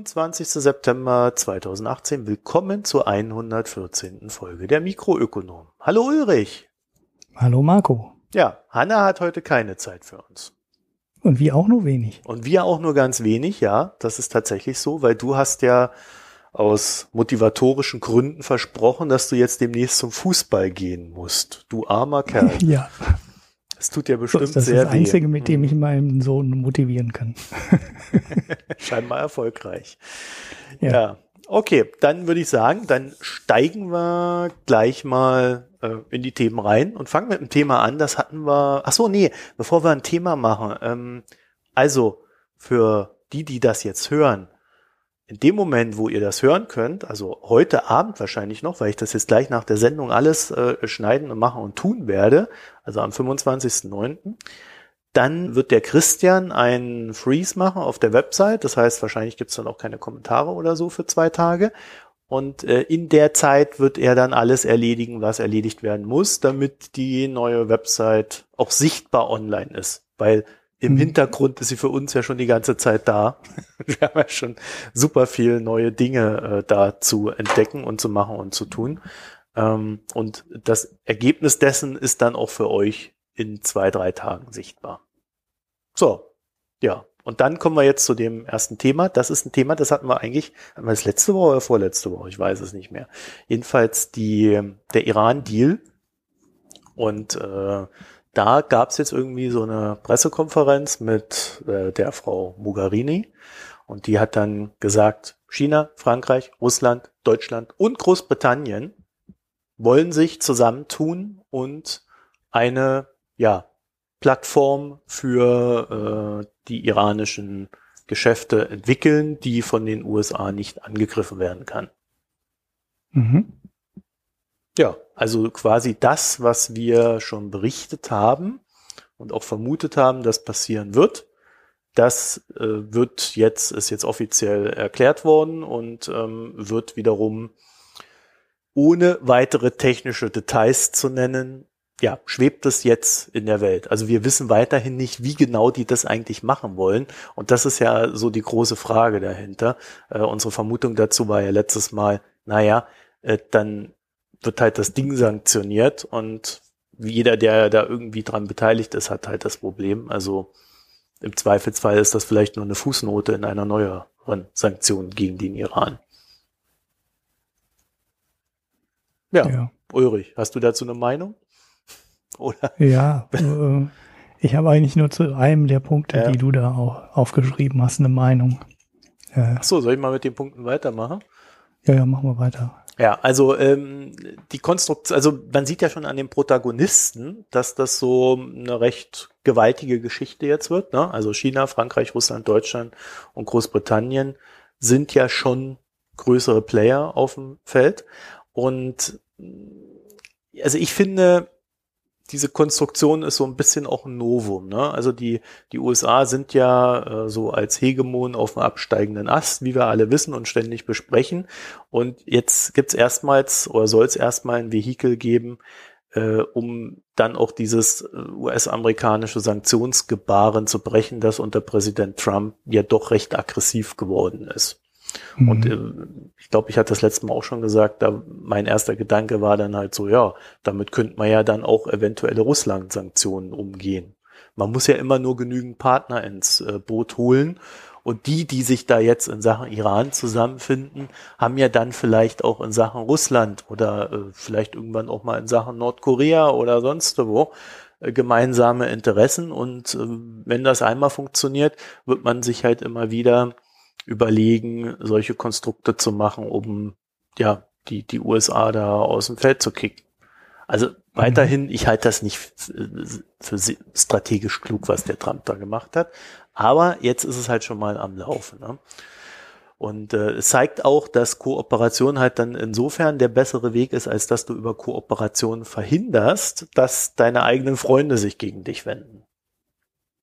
Freitag, der 25. September 2018. Willkommen zur 114. Folge der Mikroökonom. Hallo Ulrich. Hallo Marco. Ja, Hanna hat heute keine Zeit für uns. Und wir auch nur wenig. Und wir auch nur ganz wenig, ja. Das ist tatsächlich so, weil du hast ja aus motivatorischen Gründen versprochen, dass du jetzt demnächst zum Fußball gehen musst. Du armer Kerl. ja. Es tut ja bestimmt das sehr ist das Einzige, weh. mit dem ich meinen Sohn motivieren kann. Scheinbar erfolgreich. Ja. Ja. Okay, dann würde ich sagen, dann steigen wir gleich mal äh, in die Themen rein und fangen mit dem Thema an. Das hatten wir. Ach so, nee, bevor wir ein Thema machen. Ähm, also für die, die das jetzt hören, in dem Moment, wo ihr das hören könnt, also heute Abend wahrscheinlich noch, weil ich das jetzt gleich nach der Sendung alles äh, schneiden und machen und tun werde, also am 25.09., dann wird der Christian einen Freeze machen auf der Website. Das heißt, wahrscheinlich gibt's dann auch keine Kommentare oder so für zwei Tage. Und äh, in der Zeit wird er dann alles erledigen, was erledigt werden muss, damit die neue Website auch sichtbar online ist. Weil im Mhm. Hintergrund ist sie für uns ja schon die ganze Zeit da. Wir haben ja schon super viel neue Dinge äh, da zu entdecken und zu machen und zu tun. Ähm, und das Ergebnis dessen ist dann auch für euch in zwei, drei Tagen sichtbar. So, ja. Und dann kommen wir jetzt zu dem ersten Thema. Das ist ein Thema, das hatten wir eigentlich, hatten wir das letzte Woche oder vorletzte Woche? Ich weiß es nicht mehr. Jedenfalls die, der Iran-Deal. Und äh, da gab es jetzt irgendwie so eine Pressekonferenz mit äh, der Frau Mogherini. Und die hat dann gesagt, China, Frankreich, Russland, Deutschland und Großbritannien wollen sich zusammentun und eine ja, Plattform für äh, die iranischen Geschäfte entwickeln, die von den USA nicht angegriffen werden kann. Mhm. Ja, also quasi das, was wir schon berichtet haben und auch vermutet haben, dass passieren wird, das äh, wird jetzt, ist jetzt offiziell erklärt worden und ähm, wird wiederum ohne weitere technische Details zu nennen, ja, schwebt es jetzt in der Welt. Also wir wissen weiterhin nicht, wie genau die das eigentlich machen wollen. Und das ist ja so die große Frage dahinter. Äh, unsere Vermutung dazu war ja letztes Mal, naja, äh, dann wird halt das Ding sanktioniert und jeder, der da irgendwie dran beteiligt ist, hat halt das Problem. Also im Zweifelsfall ist das vielleicht nur eine Fußnote in einer neueren Sanktion gegen den Iran. Ja, Ja. Ulrich, hast du dazu eine Meinung? Oder? Ja. äh, ich habe eigentlich nur zu einem der Punkte, Ja. die du da auch aufgeschrieben hast, eine Meinung. Äh, Ach so, soll ich mal mit den Punkten weitermachen? ja, ja, machen wir weiter. Ja, also ähm, die Konstruktion, also man sieht ja schon an den Protagonisten, dass das so eine recht gewaltige Geschichte jetzt wird. Ne? Also China, Frankreich, Russland, Deutschland und Großbritannien sind ja schon größere Player auf dem Feld. Und also ich finde, diese Konstruktion ist so ein bisschen auch ein Novum. Ne? Also die, die USA sind ja äh, so als Hegemon auf dem absteigenden Ast, wie wir alle wissen und ständig besprechen. Und jetzt gibt's erstmals oder soll es erstmal ein Vehikel geben, äh, um dann auch dieses äh, US-amerikanische Sanktionsgebaren zu brechen, das unter Präsident Trump ja doch recht aggressiv geworden ist. Und Mhm. äh, ich glaube, ich hatte das letzte Mal auch schon gesagt, da mein erster Gedanke war dann halt so, ja, damit könnte man ja dann auch eventuelle Russland-Sanktionen umgehen. Man muss ja immer nur genügend Partner ins äh, Boot holen. Und die, die sich da jetzt in Sachen Iran zusammenfinden, haben ja dann vielleicht auch in Sachen Russland oder äh, vielleicht irgendwann auch mal in Sachen Nordkorea oder sonst wo äh, gemeinsame Interessen. Und äh, wenn das einmal funktioniert, wird man sich halt immer wieder überlegen, solche Konstrukte zu machen, um ja die die USA da aus dem Feld zu kicken. Also weiterhin, ich halte das nicht für strategisch klug, was der Trump da gemacht hat. Aber jetzt ist es halt schon mal am Laufen. Ne? Und äh, es zeigt auch, dass Kooperation halt dann insofern der bessere Weg ist, als dass du über Kooperation verhinderst, dass deine eigenen Freunde sich gegen dich wenden.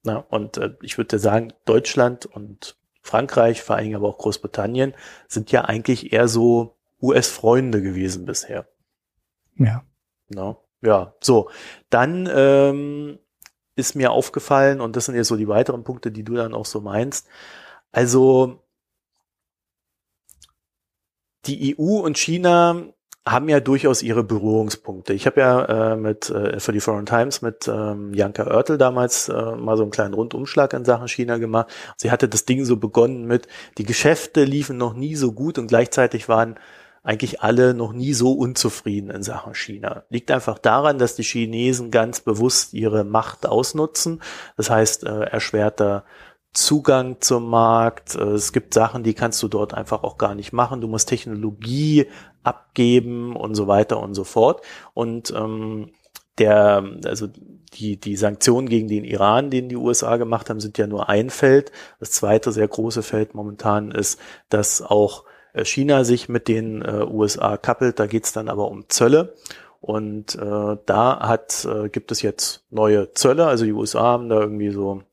Na, und äh, ich würde sagen, Deutschland und Frankreich, vor allem aber auch Großbritannien, sind ja eigentlich eher so US-Freunde gewesen bisher. Ja. No? Ja, so. Dann ähm, ist mir aufgefallen, und das sind ja so die weiteren Punkte, die du dann auch so meinst. Also die EU und China haben ja durchaus ihre Berührungspunkte. Ich habe ja äh, mit äh, für die Foreign Times mit ähm, Janka Oertel damals äh, mal so einen kleinen Rundumschlag in Sachen China gemacht. Sie hatte das Ding so begonnen mit, die Geschäfte liefen noch nie so gut und gleichzeitig waren eigentlich alle noch nie so unzufrieden in Sachen China. Liegt einfach daran, dass die Chinesen ganz bewusst ihre Macht ausnutzen. Das heißt, äh, erschwerter Zugang zum Markt. Äh, es gibt Sachen, die kannst du dort einfach auch gar nicht machen. Du musst Technologie abgeben und so weiter und so fort. Und ähm, der, also die, die Sanktionen gegen den Iran, den die USA gemacht haben, sind ja nur ein Feld. Das zweite sehr große Feld momentan ist, dass auch äh, China sich mit den äh, USA kappelt. Da geht's dann aber um Zölle. Und äh, da hat, äh, gibt es jetzt neue Zölle. Also die USA haben da irgendwie so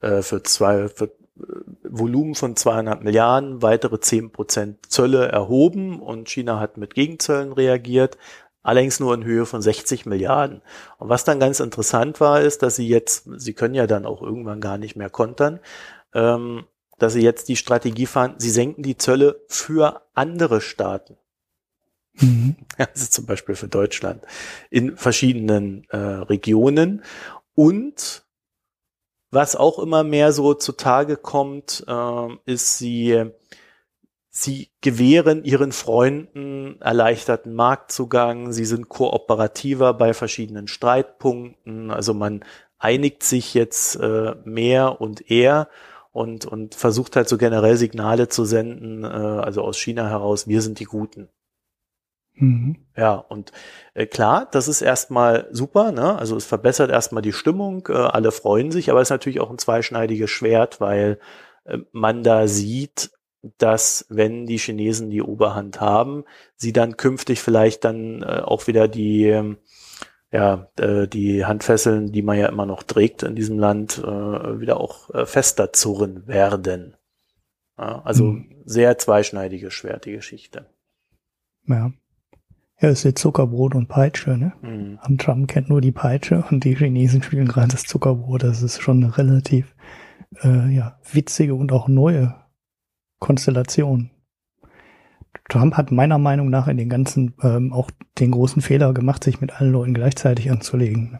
äh, für zwei, für Volumen von zweieinhalb Milliarden, weitere zehn Prozent Zölle erhoben und China hat mit Gegenzöllen reagiert, allerdings nur in Höhe von 60 Milliarden. Und was dann ganz interessant war, ist, dass sie jetzt, sie können ja dann auch irgendwann gar nicht mehr kontern, ähm, dass sie jetzt die Strategie fahren, sie senken die Zölle für andere Staaten. Mhm. Also zum Beispiel für Deutschland in verschiedenen äh, Regionen und was auch immer mehr so zutage kommt, äh, ist sie, sie gewähren ihren Freunden erleichterten Marktzugang, sie sind kooperativer bei verschiedenen Streitpunkten, also man einigt sich jetzt äh, mehr und eher und, und versucht halt so generell Signale zu senden, äh, also aus China heraus, wir sind die Guten. Mhm. Ja, und äh, klar, das ist erstmal super, ne? Also es verbessert erstmal die Stimmung, äh, alle freuen sich, aber es ist natürlich auch ein zweischneidiges Schwert, weil äh, man da sieht, dass wenn die Chinesen die Oberhand haben, sie dann künftig vielleicht dann äh, auch wieder die ähm, ja, äh, die Handfesseln, die man ja immer noch trägt in diesem Land, äh, wieder auch äh, fester zurren werden. Ja, also mhm. sehr zweischneidiges Schwert, die Geschichte. Ja. Ja, ist jetzt Zuckerbrot und Peitsche, ne? Mhm. Und Trump kennt nur die Peitsche und die Chinesen spielen gerade das Zuckerbrot. Das ist schon eine relativ äh, ja, witzige und auch neue Konstellation. Trump hat meiner Meinung nach in den ganzen ähm, auch den großen Fehler gemacht, sich mit allen Leuten gleichzeitig anzulegen.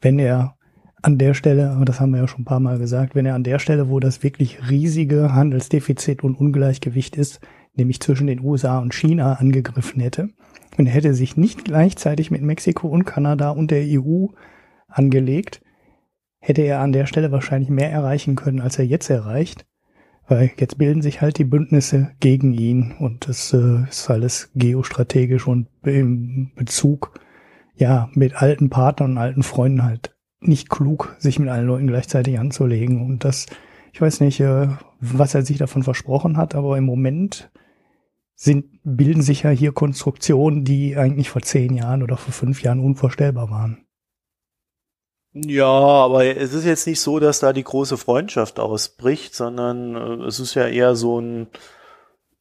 Wenn er an der Stelle, das haben wir ja schon ein paar Mal gesagt, wenn er an der Stelle, wo das wirklich riesige Handelsdefizit und Ungleichgewicht ist, nämlich zwischen den USA und China angegriffen hätte, und er hätte sich nicht gleichzeitig mit Mexiko und Kanada und der EU angelegt, hätte er an der Stelle wahrscheinlich mehr erreichen können, als er jetzt erreicht. Weil jetzt bilden sich halt die Bündnisse gegen ihn und das äh, ist alles geostrategisch und im Bezug ja mit alten Partnern und alten Freunden halt nicht klug, sich mit allen Leuten gleichzeitig anzulegen. Und das, ich weiß nicht, äh, was er sich davon versprochen hat, aber im Moment sind, bilden sich ja hier Konstruktionen, die eigentlich vor zehn Jahren oder vor fünf Jahren unvorstellbar waren. Ja, aber es ist jetzt nicht so, dass da die große Freundschaft ausbricht, sondern äh, es ist ja eher so ein,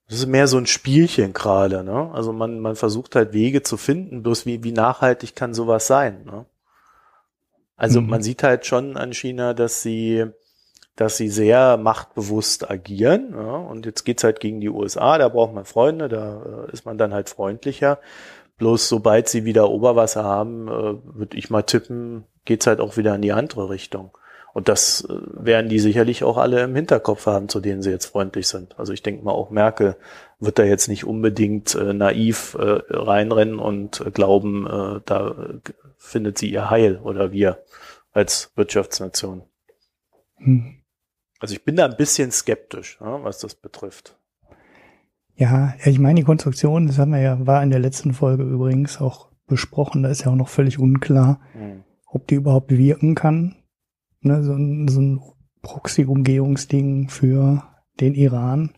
es ist mehr so ein Spielchen gerade, ne? Also man, man versucht halt Wege zu finden, bloß wie, wie nachhaltig kann sowas sein, ne? Also mhm. man sieht halt schon an China, dass sie dass sie sehr machtbewusst agieren. Ja, und jetzt geht's halt gegen die USA, da braucht man Freunde, da äh, ist man dann halt freundlicher. Bloß sobald sie wieder Oberwasser haben, äh, würde ich mal tippen, geht's halt auch wieder in die andere Richtung. Und das äh, werden die sicherlich auch alle im Hinterkopf haben, zu denen sie jetzt freundlich sind. Also ich denke mal, auch Merkel wird da jetzt nicht unbedingt äh, naiv äh, reinrennen und äh, glauben, äh, da findet sie ihr Heil oder wir als Wirtschaftsnation. Hm. Also ich bin da ein bisschen skeptisch, ja, was das betrifft. Ja, ich meine, die Konstruktion, das haben wir ja, war in der letzten Folge übrigens auch besprochen, da ist ja auch noch völlig unklar, hm. ob die überhaupt wirken kann. Ne, so, ein, so ein Proxy-Umgehungsding für den Iran.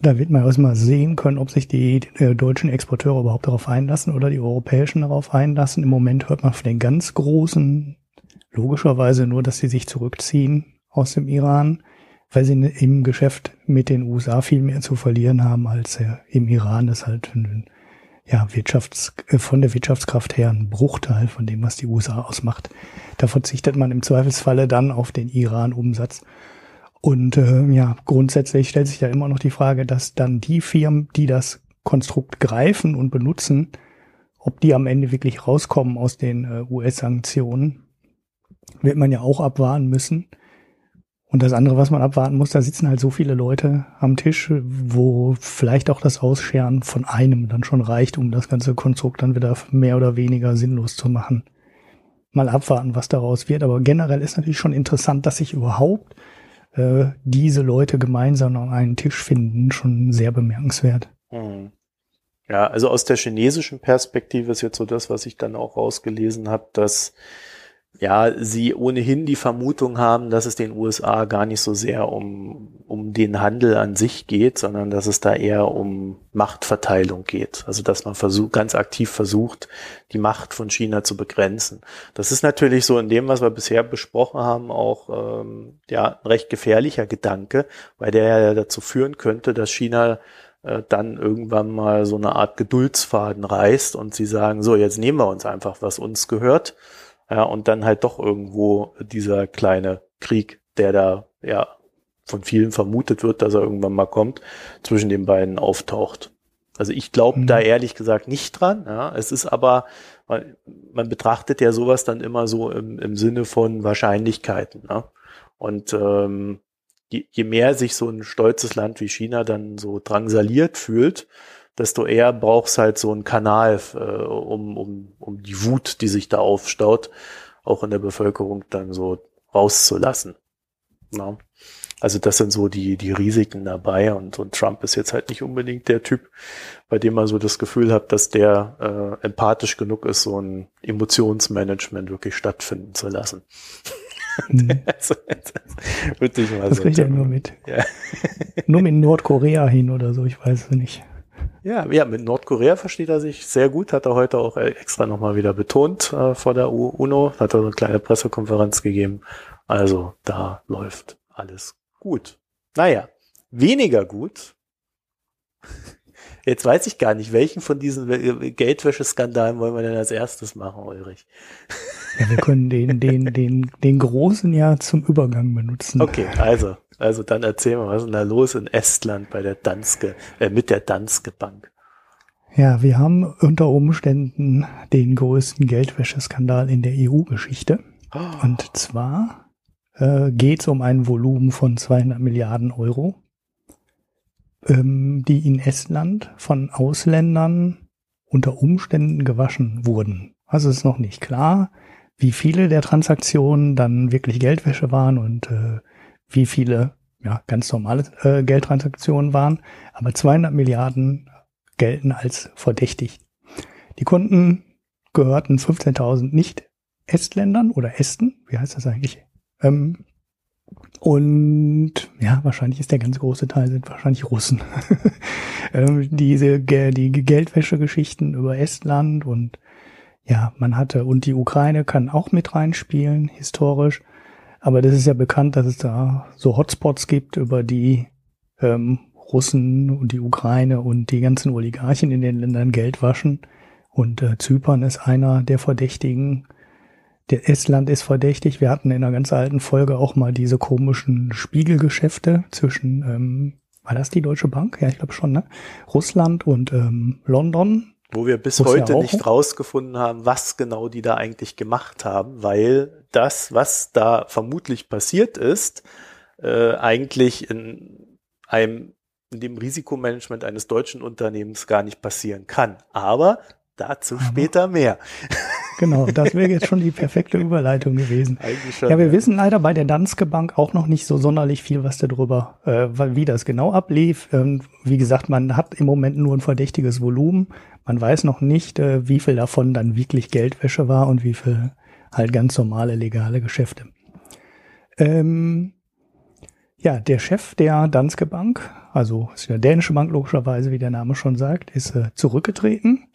Da wird man erstmal sehen können, ob sich die äh, deutschen Exporteure überhaupt darauf einlassen oder die europäischen darauf einlassen. Im Moment hört man von den ganz großen logischerweise nur, dass sie sich zurückziehen aus dem Iran, weil sie im Geschäft mit den USA viel mehr zu verlieren haben, als im Iran ist halt ja, Wirtschafts, äh, von der Wirtschaftskraft her ein Bruchteil von dem, was die USA ausmacht. Da verzichtet man im Zweifelsfalle dann auf den Iran-Umsatz. Und äh, ja, grundsätzlich stellt sich ja immer noch die Frage, dass dann die Firmen, die das Konstrukt greifen und benutzen, ob die am Ende wirklich rauskommen aus den äh, US-Sanktionen, wird man ja auch abwarten müssen. Und das andere, was man abwarten muss, da sitzen halt so viele Leute am Tisch, wo vielleicht auch das Ausscheren von einem dann schon reicht, um das ganze Konstrukt dann wieder mehr oder weniger sinnlos zu machen. Mal abwarten, was daraus wird. Aber generell ist natürlich schon interessant, dass sich überhaupt äh, diese Leute gemeinsam an einen Tisch finden, schon sehr bemerkenswert. Hm. Ja, also aus der chinesischen Perspektive ist jetzt so das, was ich dann auch rausgelesen habe, dass ja, sie ohnehin die Vermutung haben, dass es den USA gar nicht so sehr um, um den Handel an sich geht, sondern dass es da eher um Machtverteilung geht. Also dass man versucht, ganz aktiv versucht, die Macht von China zu begrenzen. Das ist natürlich so in dem, was wir bisher besprochen haben, auch ähm, ja, ein recht gefährlicher Gedanke, weil der ja dazu führen könnte, dass China äh, dann irgendwann mal so eine Art Geduldsfaden reißt und sie sagen, so, jetzt nehmen wir uns einfach, was uns gehört ja, und dann halt doch irgendwo dieser kleine Krieg, der da ja von vielen vermutet wird, dass er irgendwann mal kommt, zwischen den beiden auftaucht. Also ich glaube mhm. da ehrlich gesagt nicht dran. Ja. Es ist aber, man, man betrachtet ja sowas dann immer so im, im Sinne von Wahrscheinlichkeiten. Ne? Und ähm, je, je mehr sich so ein stolzes Land wie China dann so drangsaliert fühlt, desto eher brauchst halt so einen Kanal, äh, um, um, um die Wut, die sich da aufstaut, auch in der Bevölkerung dann so rauszulassen. Ja. Also das sind so die, die Risiken dabei und, und Trump ist jetzt halt nicht unbedingt der Typ, bei dem man so das Gefühl hat, dass der äh, empathisch genug ist, so ein Emotionsmanagement wirklich stattfinden zu lassen. Hm. das, das, das kriegt er nur mit. Ja. nur mit Nordkorea hin oder so, ich weiß es nicht. Ja, ja, mit Nordkorea versteht er sich sehr gut, hat er heute auch extra nochmal wieder betont äh, vor der UNO, hat er eine kleine Pressekonferenz gegeben. Also da läuft alles gut. Naja, weniger gut. Jetzt weiß ich gar nicht, welchen von diesen Geldwäscheskandalen wollen wir denn als erstes machen, Ulrich? Ja, wir können den, den, den, den großen ja zum Übergang benutzen. Okay, also also dann erzähl mal, was ist denn da los in Estland bei der Danske, äh, mit der Danske Bank? Ja, wir haben unter Umständen den größten Geldwäscheskandal in der EU-Geschichte. Oh. Und zwar äh, geht es um ein Volumen von 200 Milliarden Euro, ähm, die in Estland von Ausländern unter Umständen gewaschen wurden. Also ist noch nicht klar, wie viele der Transaktionen dann wirklich Geldwäsche waren und äh, wie viele ja, ganz normale äh, Geldtransaktionen waren, aber 200 Milliarden gelten als verdächtig. Die Kunden gehörten 15.000 nicht Estländern oder Esten, wie heißt das eigentlich? Ähm, und ja, wahrscheinlich ist der ganz große Teil sind wahrscheinlich Russen. ähm, diese die Geldwäsche-Geschichten über Estland und ja, man hatte und die Ukraine kann auch mit reinspielen historisch. Aber das ist ja bekannt, dass es da so Hotspots gibt, über die ähm, Russen und die Ukraine und die ganzen Oligarchen in den Ländern Geld waschen. Und äh, Zypern ist einer der Verdächtigen. Der Estland ist verdächtig. Wir hatten in einer ganz alten Folge auch mal diese komischen Spiegelgeschäfte zwischen, ähm, war das die Deutsche Bank? Ja, ich glaube schon, ne? Russland und ähm, London. Wo wir bis heute nicht rausgefunden haben, was genau die da eigentlich gemacht haben, weil das, was da vermutlich passiert ist, äh, eigentlich in einem in dem Risikomanagement eines deutschen Unternehmens gar nicht passieren kann. Aber dazu später mehr. Genau, das wäre jetzt schon die perfekte Überleitung gewesen. Eigentlich schon, ja, wir ja. wissen leider bei der Danske Bank auch noch nicht so sonderlich viel, was darüber, äh, wie das genau ablief. Ähm, wie gesagt, man hat im Moment nur ein verdächtiges Volumen. Man weiß noch nicht, äh, wie viel davon dann wirklich Geldwäsche war und wie viel halt ganz normale legale Geschäfte. Ähm, ja, der Chef der Danske Bank, also ist eine dänische Bank logischerweise, wie der Name schon sagt, ist äh, zurückgetreten.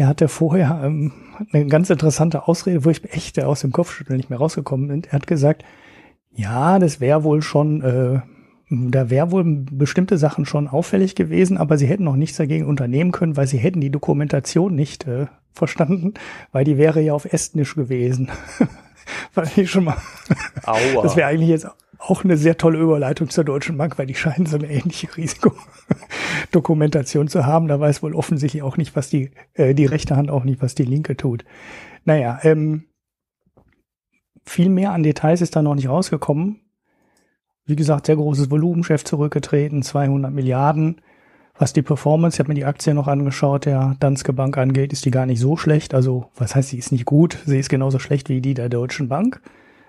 Er hatte vorher ähm, eine ganz interessante Ausrede, wo ich echt äh, aus dem Kopfschütteln nicht mehr rausgekommen bin. Er hat gesagt, ja, das wäre wohl schon äh, da wäre wohl bestimmte Sachen schon auffällig gewesen, aber sie hätten noch nichts dagegen unternehmen können, weil sie hätten die Dokumentation nicht äh, verstanden, weil die wäre ja auf Estnisch gewesen. Fand ich schon mal. Aua. Das wäre eigentlich jetzt auch eine sehr tolle Überleitung zur Deutschen Bank, weil die scheinen so eine ähnliche Risikodokumentation zu haben. Da weiß wohl offensichtlich auch nicht, was die, äh, die rechte Hand auch nicht, was die linke tut. Naja, ähm, viel mehr an Details ist da noch nicht rausgekommen. Wie gesagt, sehr großes Volumen, Chef zurückgetreten, 200 Milliarden. Was die Performance, ich habe mir die Aktie noch angeschaut, der Danske Bank angeht, ist die gar nicht so schlecht. Also, was heißt, sie ist nicht gut? Sie ist genauso schlecht wie die der Deutschen Bank.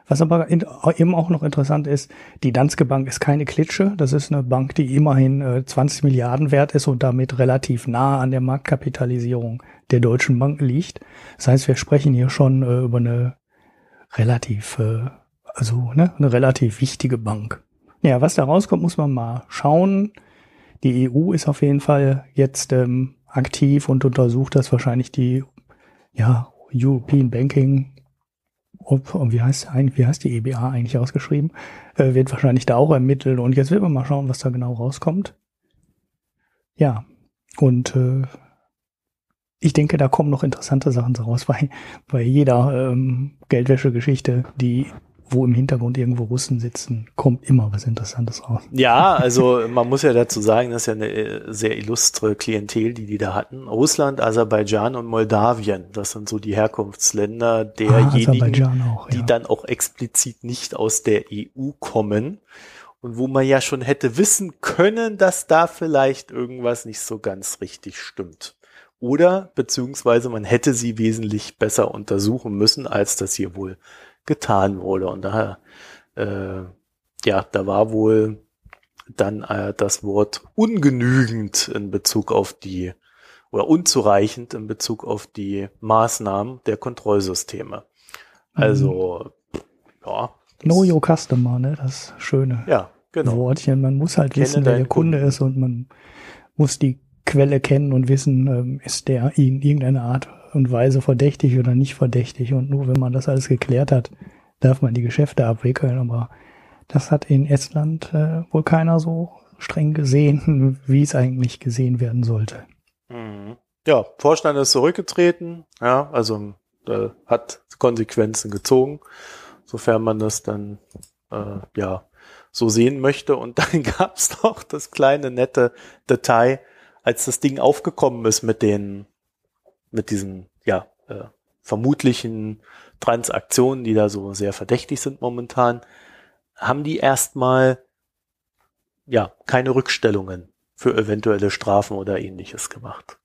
Was aber in, eben auch noch interessant ist, die Danske Bank ist keine Klitsche. Das ist eine Bank, die immerhin äh, 20 Milliarden wert ist und damit relativ nah an der Marktkapitalisierung der Deutschen Bank liegt. Das heißt, wir sprechen hier schon äh, über eine relativ, äh, also ne, eine relativ wichtige Bank. Ja, was da rauskommt, muss man mal schauen. Die EU ist auf jeden Fall jetzt ähm, aktiv und untersucht das wahrscheinlich die ja, European Banking ob, wie heißt wie heißt die EBA eigentlich ausgeschrieben, äh, wird wahrscheinlich da auch ermittelt und jetzt wird man mal schauen, was da genau rauskommt. Ja, und äh, ich denke, da kommen noch interessante Sachen raus, weil bei jeder ähm, Geldwäsche-Geschichte, die wo im Hintergrund irgendwo Russen sitzen, kommt immer was Interessantes raus. Ja, also man muss ja dazu sagen, das ist ja eine äh, sehr illustre Klientel, die die da hatten. Russland, Aserbaidschan und Moldawien, das sind so die Herkunftsländer derjenigen, ah, auch, ja. die dann auch explizit nicht aus der EU kommen und wo man ja schon hätte wissen können, dass da vielleicht irgendwas nicht so ganz richtig stimmt. Oder beziehungsweise man hätte sie wesentlich besser untersuchen müssen, als das hier wohl getan wurde. Und daher, äh, ja, da war wohl dann äh, das Wort ungenügend in Bezug auf die oder unzureichend in Bezug auf die Maßnahmen der Kontrollsysteme. Also, mhm. ja. Know your customer, ne? Das schöne ja, genau. Wortchen. Man muss halt wissen, wer der Kunde Kunden. ist und man muss die Quelle kennen und wissen, ähm, ist der in irgendeiner Art und Weise verdächtig oder nicht verdächtig. Und nur wenn man das alles geklärt hat, darf man die Geschäfte abwickeln. Aber das hat in Estland äh, wohl keiner so streng gesehen, wie es eigentlich gesehen werden sollte. Mhm. Ja, Vorstand ist zurückgetreten, ja, also äh, hat Konsequenzen gezogen, sofern man das dann äh, ja so sehen möchte. Und dann gab es noch das kleine nette Detail, als das Ding aufgekommen ist mit den mit diesen, ja, äh, vermutlichen Transaktionen, die da so sehr verdächtig sind momentan, haben die erstmal ja keine Rückstellungen für eventuelle Strafen oder ähnliches gemacht.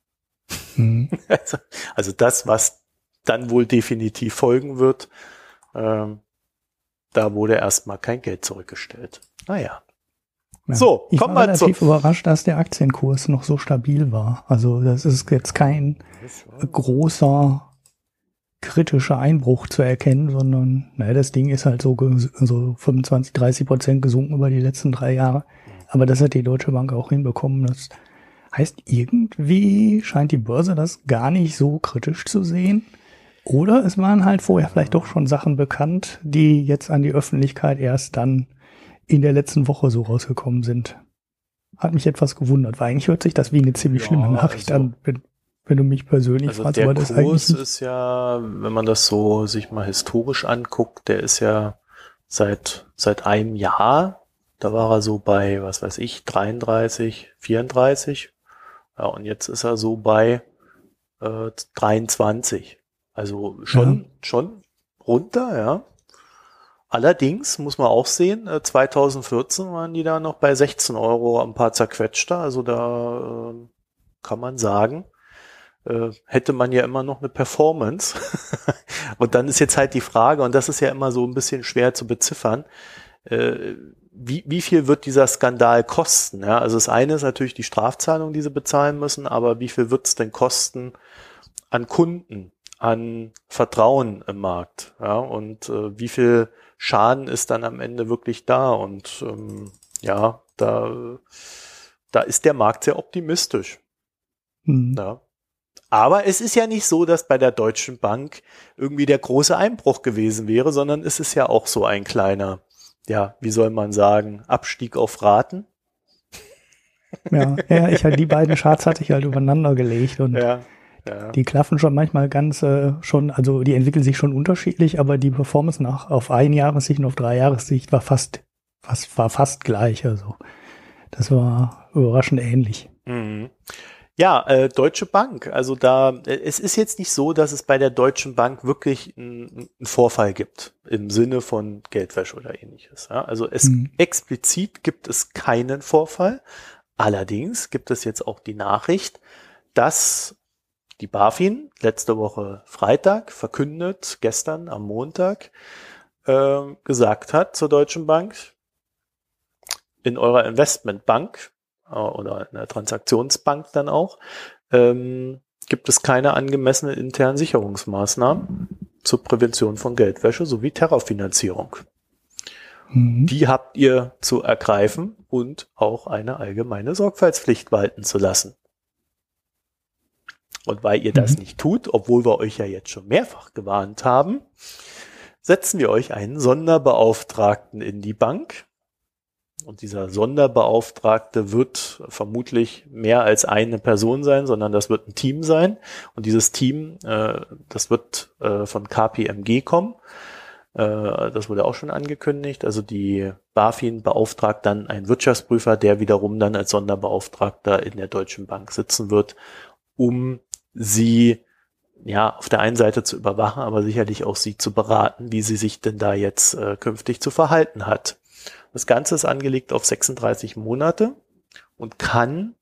Mhm. Also, also, das, was dann wohl definitiv folgen wird, ähm, da wurde erstmal kein Geld zurückgestellt. Naja. Ja. So, ich war relativ überrascht, dass der Aktienkurs noch so stabil war. Also das ist jetzt kein großer kritischer Einbruch zu erkennen, sondern naja, das Ding ist halt so, so 25, 30 Prozent gesunken über die letzten drei Jahre. Aber das hat die Deutsche Bank auch hinbekommen. Das heißt, irgendwie scheint die Börse das gar nicht so kritisch zu sehen. Oder es waren halt vorher vielleicht doch schon Sachen bekannt, die jetzt an die Öffentlichkeit erst dann in der letzten Woche so rausgekommen sind. Hat mich etwas gewundert, weil eigentlich hört sich das wie eine ziemlich ja, schlimme Nachricht also, an, wenn, wenn, du mich persönlich also fragst. Der das Kurs ist ja, wenn man das so sich mal historisch anguckt, der ist ja seit, seit einem Jahr, da war er so bei, was weiß ich, 33, 34. Ja, und jetzt ist er so bei äh, 23. Also schon, ja. schon runter, ja. Allerdings muss man auch sehen, 2014 äh, waren die da noch bei 16 Euro ein paar zerquetschter. Also da äh, kann man sagen, äh, hätte man ja immer noch eine Performance. und dann ist jetzt halt die Frage, und das ist ja immer so ein bisschen schwer zu beziffern, wie, wie viel wird dieser Skandal kosten? Ja, also das eine ist natürlich die Strafzahlung, die sie bezahlen müssen, aber wie viel wird es denn kosten an Kunden, an Vertrauen im Markt? Ja, und äh, wie viel Schaden ist dann am Ende wirklich da. Und ähm, ja, da, da ist der Markt sehr optimistisch. Mhm. Ja. Aber es ist ja nicht so, dass bei der Deutschen Bank irgendwie der große Einbruch gewesen wäre, sondern es ist ja auch so ein kleiner, ja, wie soll man sagen, Abstieg auf Raten. Ja, ja, ich halt die beiden Charts hatte ich halt übereinander gelegt und ja. Ja. Die klaffen schon manchmal ganz äh, schon, also die entwickeln sich schon unterschiedlich, aber die Performance nach auf ein Jahressicht und auf drei Jahressicht war fast was war fast gleich. Also das war überraschend ähnlich. Mhm. Ja, äh, Deutsche Bank. Also da, äh, es ist jetzt nicht so, dass es bei der Deutschen Bank wirklich einen Vorfall gibt im Sinne von Geldwäsche oder ähnliches. Ja? Also es mhm. explizit gibt es keinen Vorfall. Allerdings gibt es jetzt auch die Nachricht, dass die BaFin letzte Woche Freitag verkündet, gestern am Montag, äh, gesagt hat zur Deutschen Bank, in eurer Investmentbank äh, oder in der Transaktionsbank dann auch, ähm, gibt es keine angemessenen internen Sicherungsmaßnahmen zur Prävention von Geldwäsche sowie Terrorfinanzierung. Mhm. Die habt ihr zu ergreifen und auch eine allgemeine Sorgfaltspflicht walten zu lassen. Und weil ihr mhm. das nicht tut, obwohl wir euch ja jetzt schon mehrfach gewarnt haben, setzen wir euch einen Sonderbeauftragten in die Bank, und dieser Sonderbeauftragte wird vermutlich mehr als eine Person sein, sondern das wird ein Team sein. Und dieses Team, äh, das wird äh, von KPMG kommen. Äh, das wurde auch schon angekündigt. Also die BaFin beauftragt dann einen Wirtschaftsprüfer, der wiederum dann als Sonderbeauftragter in der Deutschen Bank sitzen wird, um sie ja, auf der einen Seite zu überwachen, aber sicherlich auch sie zu beraten, wie sie sich denn da jetzt äh, künftig zu verhalten hat. Das Ganze ist angelegt auf 36 Monate und kann,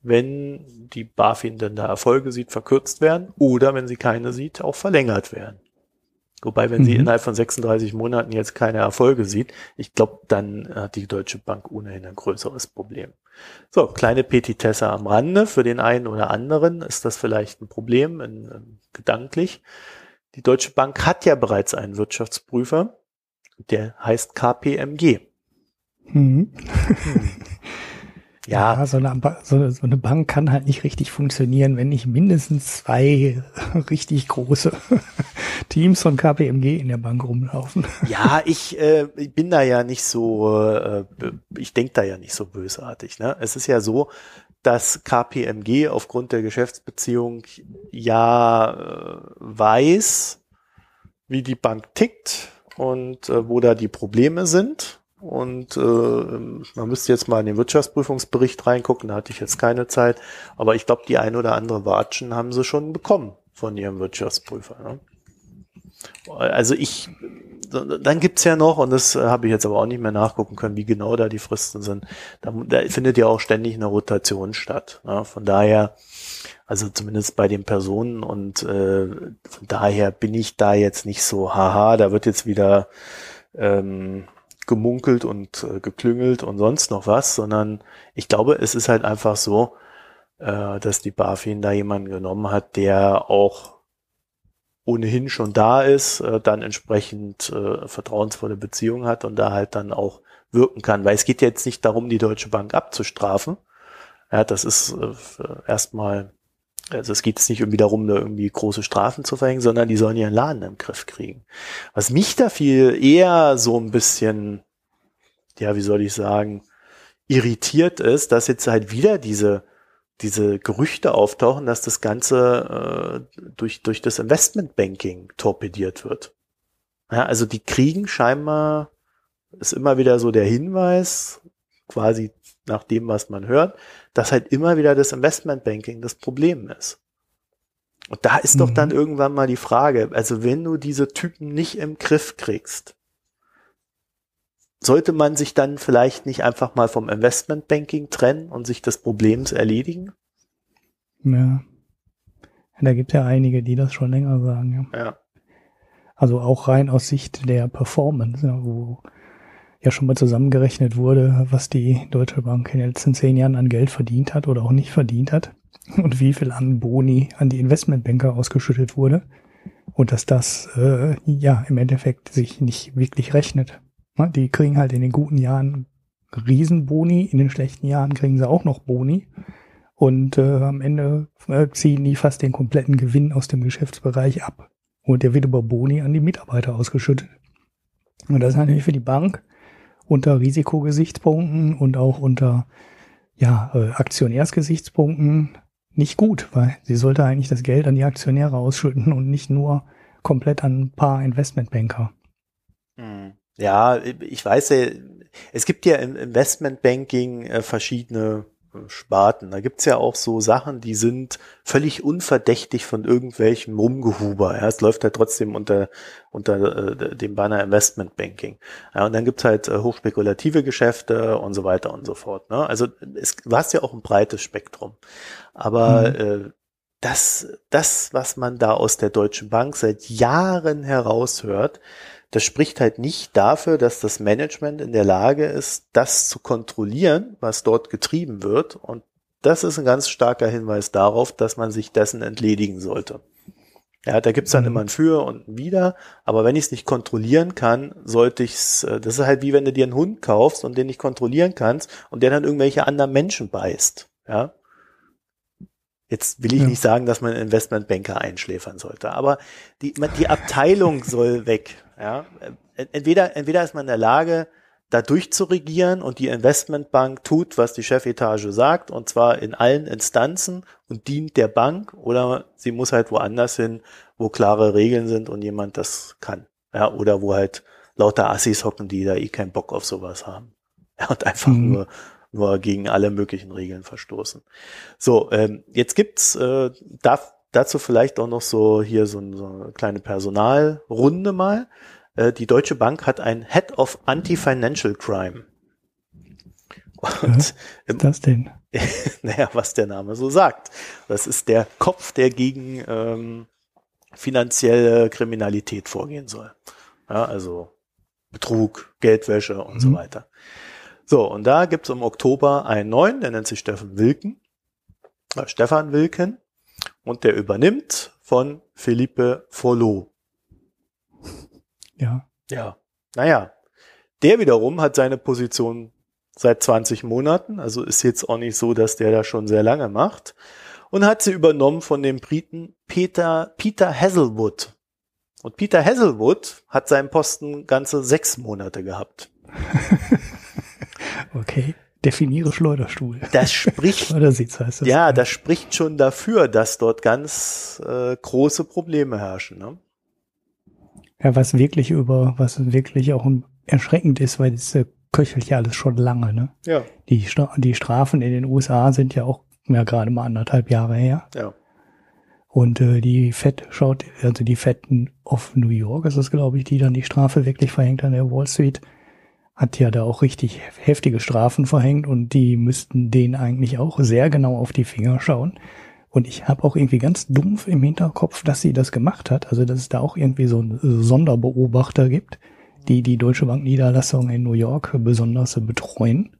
wenn die BaFin denn da Erfolge sieht, verkürzt werden oder wenn sie keine sieht, auch verlängert werden. Wobei, wenn mhm. sie innerhalb von 36 Monaten jetzt keine Erfolge sieht, ich glaube, dann hat die Deutsche Bank ohnehin ein größeres Problem. So, kleine Petitesse am Rande. Für den einen oder anderen ist das vielleicht ein Problem, in, in, gedanklich. Die Deutsche Bank hat ja bereits einen Wirtschaftsprüfer, der heißt KPMG. Mhm. Ja, ja so, eine, so, so, eine, Bank kann halt nicht richtig funktionieren, wenn nicht mindestens zwei richtig große Teams von KPMG in der Bank rumlaufen. Ja, ich, äh, ich bin da ja nicht so, äh, ich denke da ja nicht so bösartig. Ne? Es ist ja so, dass KPMG aufgrund der Geschäftsbeziehung ja äh, weiß, wie die Bank tickt und äh, wo da die Probleme sind und äh, man müsste jetzt mal in den Wirtschaftsprüfungsbericht reingucken, da hatte ich jetzt keine Zeit. Aber ich glaube, die ein oder andere Watschen haben sie schon bekommen von ihrem Wirtschaftsprüfer. Ne? Also ich, dann gibt's ja noch, und das habe ich jetzt aber auch nicht mehr nachgucken können, wie genau da die Fristen sind. Da, da findet ja auch ständig eine Rotation statt. Ne? Von daher, also zumindest bei den Personen und äh, von daher bin ich da jetzt nicht so, haha, da wird jetzt wieder ähm, gemunkelt und äh, geklüngelt und sonst noch was, sondern ich glaube, es ist halt einfach so, äh, dass die BaFin da jemanden genommen hat, der auch ohnehin schon da ist, äh, dann entsprechend äh, vertrauensvolle Beziehungen hat und da halt dann auch wirken kann. Weil es geht jetzt nicht darum, die Deutsche Bank abzustrafen. Ja, das ist äh, erstmal, also es geht jetzt nicht irgendwie darum, da irgendwie große Strafen zu verhängen, sondern die sollen ihren Laden im Griff kriegen. Was mich da viel eher so ein bisschen, ja, wie soll ich sagen, irritiert ist, dass jetzt halt wieder diese diese Gerüchte auftauchen, dass das Ganze äh, durch, durch das Investmentbanking torpediert wird. Ja, also die kriegen scheinbar, ist immer wieder so der Hinweis, quasi nach dem, was man hört, dass halt immer wieder das Investmentbanking das Problem ist. Und da ist mhm. doch dann mhm. irgendwann mal die Frage, also wenn du diese Typen nicht im Griff kriegst, sollte man sich dann vielleicht nicht einfach mal vom Investmentbanking trennen und sich des Problems erledigen? Ja. Da gibt es ja einige, die das schon länger sagen. Ja. ja. Also auch rein aus Sicht der Performance, ja, wo ja schon mal zusammengerechnet wurde, was die Deutsche Bank in den letzten zehn Jahren an Geld verdient hat oder auch nicht verdient hat und wie viel an Boni an die Investmentbanker ausgeschüttet wurde und dass das äh, ja im Endeffekt sich nicht wirklich rechnet. Die kriegen halt in den guten Jahren Riesenboni, in den schlechten Jahren kriegen sie auch noch Boni. Und äh, am Ende äh, ziehen die fast den kompletten Gewinn aus dem Geschäftsbereich ab. Und der wird über Boni an die Mitarbeiter ausgeschüttet. Und das ist natürlich für die Bank unter Risikogesichtspunkten und auch unter ja, äh, Aktionärsgesichtspunkten nicht gut, weil sie sollte eigentlich das Geld an die Aktionäre ausschütten und nicht nur komplett an ein paar Investmentbanker. Mhm. Ja, ich weiß ja, es gibt ja im Investmentbanking äh, verschiedene Sparten. Da gibt's ja auch so Sachen, die sind völlig unverdächtig von irgendwelchem Rumgehuber. Ja, es läuft halt trotzdem unter, unter äh, dem Banner Investment Banking. Ja, und dann gibt's halt äh, hochspekulative Geschäfte und so weiter und so fort. Ne? Also es war ja auch ein breites Spektrum. Aber mhm. äh, das, das, was man da aus der Deutschen Bank seit Jahren heraushört, das spricht halt nicht dafür, dass das Management in der Lage ist, das zu kontrollieren, was dort getrieben wird. Und das ist ein ganz starker Hinweis darauf, dass man sich dessen entledigen sollte. Ja, da gibt's dann mhm. immer ein Für und ein Wider, aber wenn ich es nicht kontrollieren kann, sollte ich's. Äh, das ist halt wie wenn du dir einen Hund kaufst und den nicht kontrollieren kannst und der dann irgendwelche anderen Menschen beißt. Ja. Jetzt will ich nicht sagen, dass man Investmentbanker einschläfern sollte, aber die, die Abteilung soll weg. Ja, entweder, entweder ist man in der Lage, da durchzuregieren und die Investmentbank tut, was die Chefetage sagt, und zwar in allen Instanzen und dient der Bank, oder sie muss halt woanders hin, wo klare Regeln sind und jemand das kann. Ja, oder wo halt lauter Assis hocken, die da eh keinen Bock auf sowas haben. Ja, und einfach mhm. nur, nur gegen alle möglichen Regeln verstoßen. So, ähm, jetzt gibt's äh, darf dazu vielleicht auch noch so hier so, so eine kleine Personalrunde mal. Äh, die Deutsche Bank hat ein Head of Anti-Financial Crime. Und, was ist das denn? naja, was der Name so sagt. Das ist der Kopf, der gegen ähm, finanzielle Kriminalität vorgehen soll. Ja, also Betrug, Geldwäsche und mhm. so weiter. So, und da gibt's im Oktober einen neuen, der nennt sich Steffen Wilken. Äh, Stefan Wilken und der übernimmt von Philippe Follo. Ja. Ja. Naja. Der wiederum hat seine Position seit 20 Monaten, also ist jetzt auch nicht so, dass der da schon sehr lange macht und hat sie übernommen von dem Briten Peter, Peter Hazelwood. Und Peter Hazelwood hat seinen Posten ganze sechs Monate gehabt. okay. Definiere Schleuderstuhl. Das spricht, Schleudersitz heißt das. Ja, das spricht schon dafür, dass dort ganz äh, große Probleme herrschen. Ne? Ja, was wirklich über, was wirklich auch erschreckend ist, weil das äh, köchelt ja alles schon lange. Ne? Ja. Die, die Strafen in den USA sind ja auch ja, gerade mal anderthalb Jahre her. Ja. Und äh, die Fed schaut, also die Fetten of New York ist es, glaube ich, die dann die Strafe wirklich verhängt an der Wall Street hat ja da auch richtig heftige Strafen verhängt und die müssten denen eigentlich auch sehr genau auf die Finger schauen. Und ich habe auch irgendwie ganz dumpf im Hinterkopf, dass sie das gemacht hat. Also dass es da auch irgendwie so einen Sonderbeobachter gibt, die die Deutsche Bank Niederlassung in New York besonders betreuen,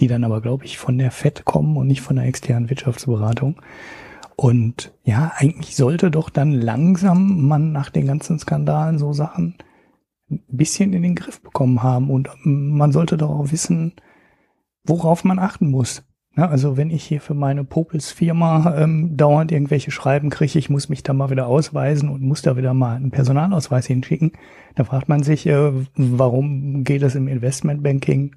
die dann aber, glaube ich, von der FED kommen und nicht von der externen Wirtschaftsberatung. Und ja, eigentlich sollte doch dann langsam man nach den ganzen Skandalen so Sachen ein bisschen in den Griff bekommen haben. Und man sollte doch auch wissen, worauf man achten muss. Ja, also wenn ich hier für meine Popels Firma ähm, dauernd irgendwelche Schreiben kriege, ich muss mich da mal wieder ausweisen und muss da wieder mal einen Personalausweis hinschicken, da fragt man sich, äh, warum geht das im Investmentbanking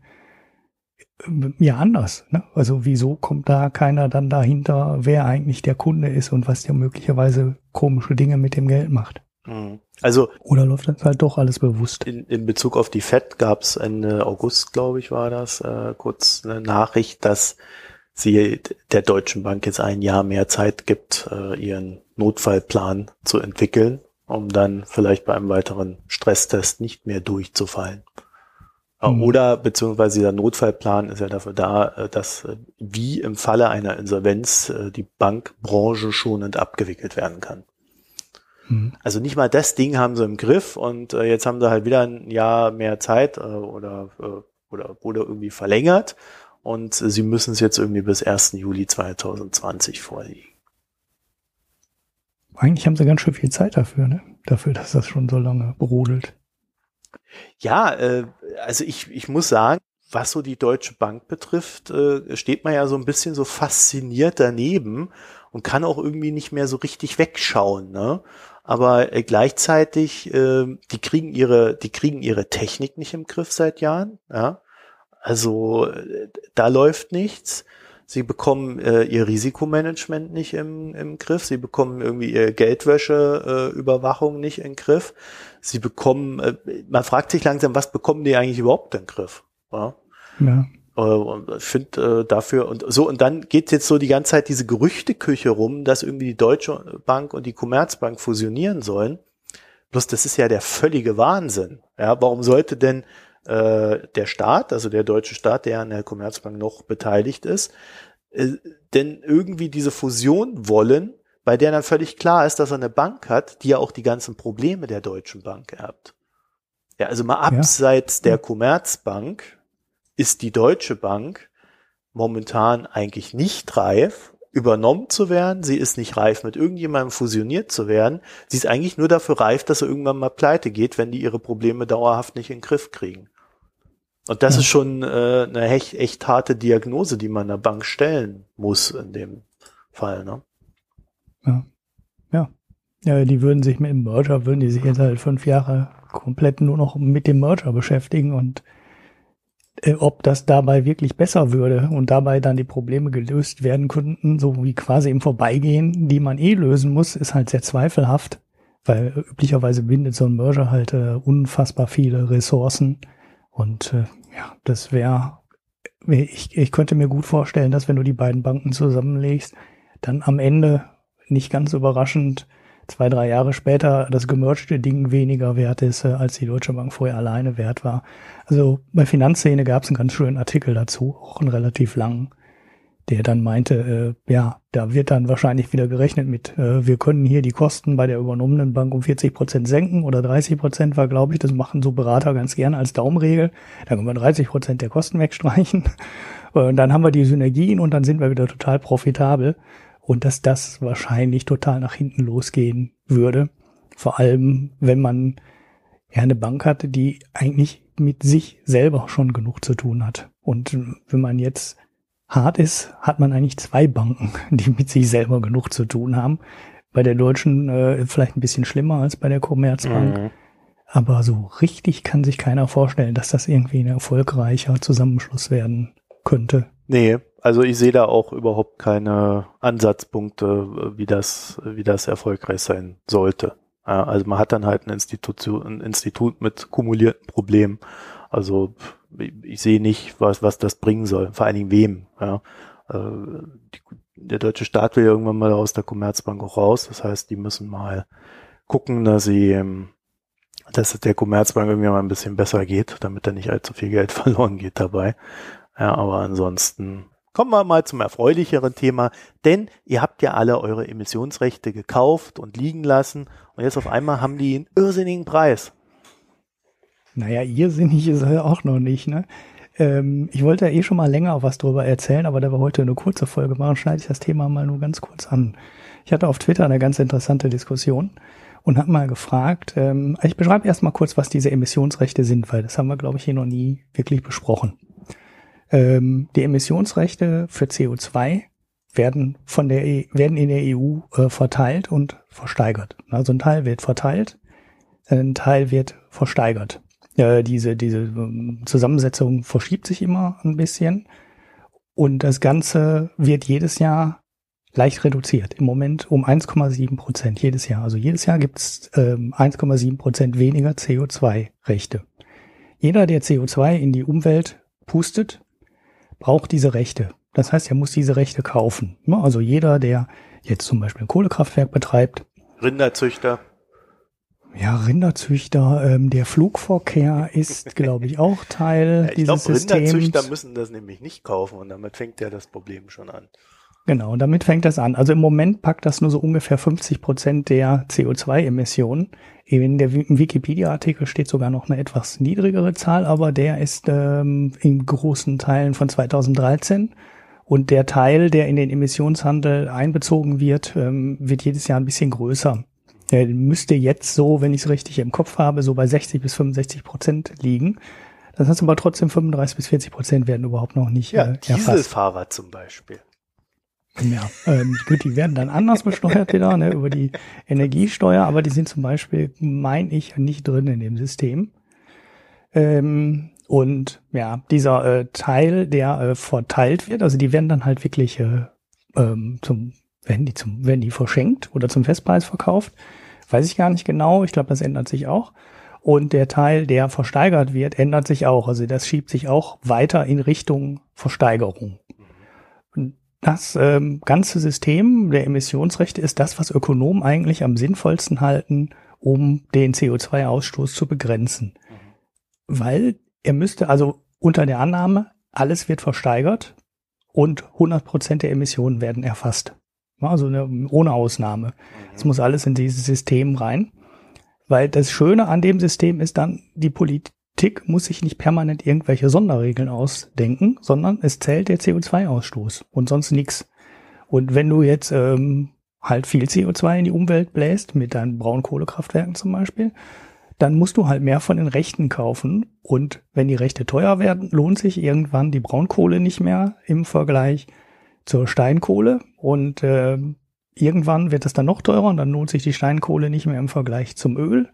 äh, ja anders? Ne? Also wieso kommt da keiner dann dahinter, wer eigentlich der Kunde ist und was der möglicherweise komische Dinge mit dem Geld macht? Mhm. Also oder läuft das halt doch alles bewusst? In, in Bezug auf die FED gab es Ende August, glaube ich, war das äh, kurz eine Nachricht, dass sie der Deutschen Bank jetzt ein Jahr mehr Zeit gibt, äh, ihren Notfallplan zu entwickeln, um dann vielleicht bei einem weiteren Stresstest nicht mehr durchzufallen. Äh, mhm. Oder beziehungsweise dieser Notfallplan ist ja dafür da, äh, dass äh, wie im Falle einer Insolvenz die Bankbranche schonend abgewickelt werden kann. Mhm. Also nicht mal das Ding haben sie im Griff und äh, jetzt haben sie halt wieder ein Jahr mehr Zeit äh, oder, äh, oder wurde irgendwie verlängert und sie müssen es jetzt irgendwie bis 1. Juli 2020 vorlegen. Eigentlich haben sie ganz schön viel Zeit dafür, ne? Dafür, dass das schon so lange brodelt. Ja, äh, also ich, ich muss sagen, was so die Deutsche Bank betrifft, äh, steht man ja so ein bisschen so fasziniert daneben und kann auch irgendwie nicht mehr so richtig wegschauen. Ne? Aber äh, gleichzeitig, äh, die kriegen ihre, die kriegen ihre Technik nicht im Griff seit Jahren, ja. Also äh, da läuft nichts. Sie bekommen äh, ihr Risikomanagement nicht im, im Griff. Sie bekommen irgendwie ihr Geldwäscheüberwachung äh, nicht den Griff. Sie bekommen, äh, man fragt sich langsam, was bekommen die eigentlich überhaupt den Griff? Ja. ja. Äh, ich finde äh, dafür und so, und dann geht jetzt so die ganze Zeit diese Gerüchteküche rum, dass irgendwie die Deutsche Bank und die Commerzbank fusionieren sollen. Bloß das ist ja der völlige Wahnsinn. Ja, warum sollte denn äh, der Staat, also der deutsche Staat, der an der Commerzbank noch beteiligt ist, äh, denn irgendwie diese Fusion wollen, bei der dann völlig klar ist, dass er eine Bank hat, die ja auch die ganzen Probleme der Deutschen Bank erbt. Ja, also mal abseits ja. der Commerzbank ist die Deutsche Bank momentan eigentlich nicht reif, übernommen zu werden. Sie ist nicht reif, mit irgendjemandem fusioniert zu werden. Sie ist eigentlich nur dafür reif, dass er irgendwann mal pleite geht, wenn die ihre Probleme dauerhaft nicht in den Griff kriegen. Und das ja. ist schon äh, eine echt, echt harte Diagnose, die man der Bank stellen muss in dem Fall. Ne? Ja. ja. Ja, die würden sich mit dem Merger, würden die sich jetzt halt fünf Jahre komplett nur noch mit dem Merger beschäftigen und äh, ob das dabei wirklich besser würde und dabei dann die Probleme gelöst werden könnten, so wie quasi im Vorbeigehen, die man eh lösen muss, ist halt sehr zweifelhaft, weil üblicherweise bindet so ein Merger halt äh, unfassbar viele Ressourcen und äh, ja, das wäre, ich, ich könnte mir gut vorstellen, dass wenn du die beiden Banken zusammenlegst, dann am Ende nicht ganz überraschend zwei, drei Jahre später das gemergte Ding weniger wert ist, äh, als die Deutsche Bank vorher alleine wert war. Also bei Finanzszene gab es einen ganz schönen Artikel dazu, auch einen relativ langen, der dann meinte, äh, ja, da wird dann wahrscheinlich wieder gerechnet mit, äh, wir können hier die Kosten bei der übernommenen Bank um 40 Prozent senken oder 30 Prozent war, glaube ich, das machen so Berater ganz gerne als Daumenregel. Dann können wir 30 Prozent der Kosten wegstreichen. Und dann haben wir die Synergien und dann sind wir wieder total profitabel und dass das wahrscheinlich total nach hinten losgehen würde. Vor allem, wenn man ja eine Bank hatte, die eigentlich mit sich selber schon genug zu tun hat. Und wenn man jetzt hart ist, hat man eigentlich zwei Banken, die mit sich selber genug zu tun haben. Bei der Deutschen äh, vielleicht ein bisschen schlimmer als bei der Commerzbank. Mhm. Aber so richtig kann sich keiner vorstellen, dass das irgendwie ein erfolgreicher Zusammenschluss werden könnte. Nee, also ich sehe da auch überhaupt keine Ansatzpunkte, wie das, wie das erfolgreich sein sollte. Ja, also man hat dann halt ein Institut, ein Institut mit kumulierten Problemen. Also ich sehe nicht, was, was das bringen soll. Vor allen Dingen wem. Ja. Äh, der deutsche Staat will irgendwann mal aus der Commerzbank auch raus. Das heißt, die müssen mal gucken, dass sie, ähm, dass es der Commerzbank irgendwie mal ein bisschen besser geht, damit da nicht allzu viel Geld verloren geht dabei. Ja, aber ansonsten Kommen wir mal zum erfreulicheren Thema, denn ihr habt ja alle eure Emissionsrechte gekauft und liegen lassen und jetzt auf einmal haben die einen irrsinnigen Preis. Naja, irrsinnig ist er auch noch nicht, ne? Ähm, ich wollte ja eh schon mal länger was drüber erzählen, aber da wir heute eine kurze Folge machen, schneide ich das Thema mal nur ganz kurz an. Ich hatte auf Twitter eine ganz interessante Diskussion und habe mal gefragt, ähm, ich beschreibe erstmal kurz, was diese Emissionsrechte sind, weil das haben wir, glaube ich, hier noch nie wirklich besprochen. Ähm, die Emissionsrechte für CO2 werden von der e werden in der EU äh, verteilt und versteigert. Also ein Teil wird verteilt, ein Teil wird versteigert. Äh, diese diese ähm, Zusammensetzung verschiebt sich immer ein bisschen und das Ganze wird jedes Jahr leicht reduziert. Im Moment um 1,7 Prozent jedes Jahr. Also jedes Jahr gibt es ähm, 1,7 Prozent weniger CO2-Rechte. Jeder, der CO2 in die Umwelt pustet, braucht diese Rechte. Das heißt, er muss diese Rechte kaufen. Also jeder, der jetzt zum Beispiel ein Kohlekraftwerk betreibt. Rinderzüchter. Ja, Rinderzüchter. Ähm, der Flugverkehr ist, glaube ich, auch Teil ja, ich dieses glaub, Systems. Rinderzüchter müssen das nämlich nicht kaufen und damit fängt ja das Problem schon an. Genau, damit fängt das an. Also im Moment packt das nur so ungefähr 50 Prozent der CO2-Emissionen. In der Wikipedia-Artikel steht sogar noch eine etwas niedrigere Zahl, aber der ist ähm, in großen Teilen von 2013. Und der Teil, der in den Emissionshandel einbezogen wird, ähm, wird jedes Jahr ein bisschen größer. Der müsste jetzt so, wenn ich es richtig im Kopf habe, so bei 60 bis 65 Prozent liegen. Das heißt aber trotzdem 35 bis 40 Prozent werden überhaupt noch nicht ja, äh, Dieselfahrer zum Beispiel. Ja, ähm, gut, die werden dann anders besteuert wieder, ne, über die Energiesteuer, aber die sind zum Beispiel, meine ich, nicht drin in dem System. Ähm, Und ja, dieser äh, Teil, der äh, verteilt wird, also die werden dann halt wirklich äh, ähm, zum, werden die zum, werden die verschenkt oder zum Festpreis verkauft, weiß ich gar nicht genau. Ich glaube, das ändert sich auch. Und der Teil, der versteigert wird, ändert sich auch. Also das schiebt sich auch weiter in Richtung Versteigerung. Das ähm, ganze System der Emissionsrechte ist das, was Ökonomen eigentlich am sinnvollsten halten, um den CO2-Ausstoß zu begrenzen. Weil er müsste, also unter der Annahme, alles wird versteigert und 100 Prozent der Emissionen werden erfasst. Also eine, ohne Ausnahme. Es muss alles in dieses System rein. Weil das Schöne an dem System ist dann, die Politik muss sich nicht permanent irgendwelche Sonderregeln ausdenken, sondern es zählt der CO2-Ausstoß und sonst nichts. Und wenn du jetzt ähm, halt viel CO2 in die Umwelt bläst, mit deinen Braunkohlekraftwerken zum Beispiel, dann musst du halt mehr von den Rechten kaufen. Und wenn die Rechte teuer werden, lohnt sich irgendwann die Braunkohle nicht mehr im Vergleich zur Steinkohle. Und äh, irgendwann wird es dann noch teurer und dann lohnt sich die Steinkohle nicht mehr im Vergleich zum Öl.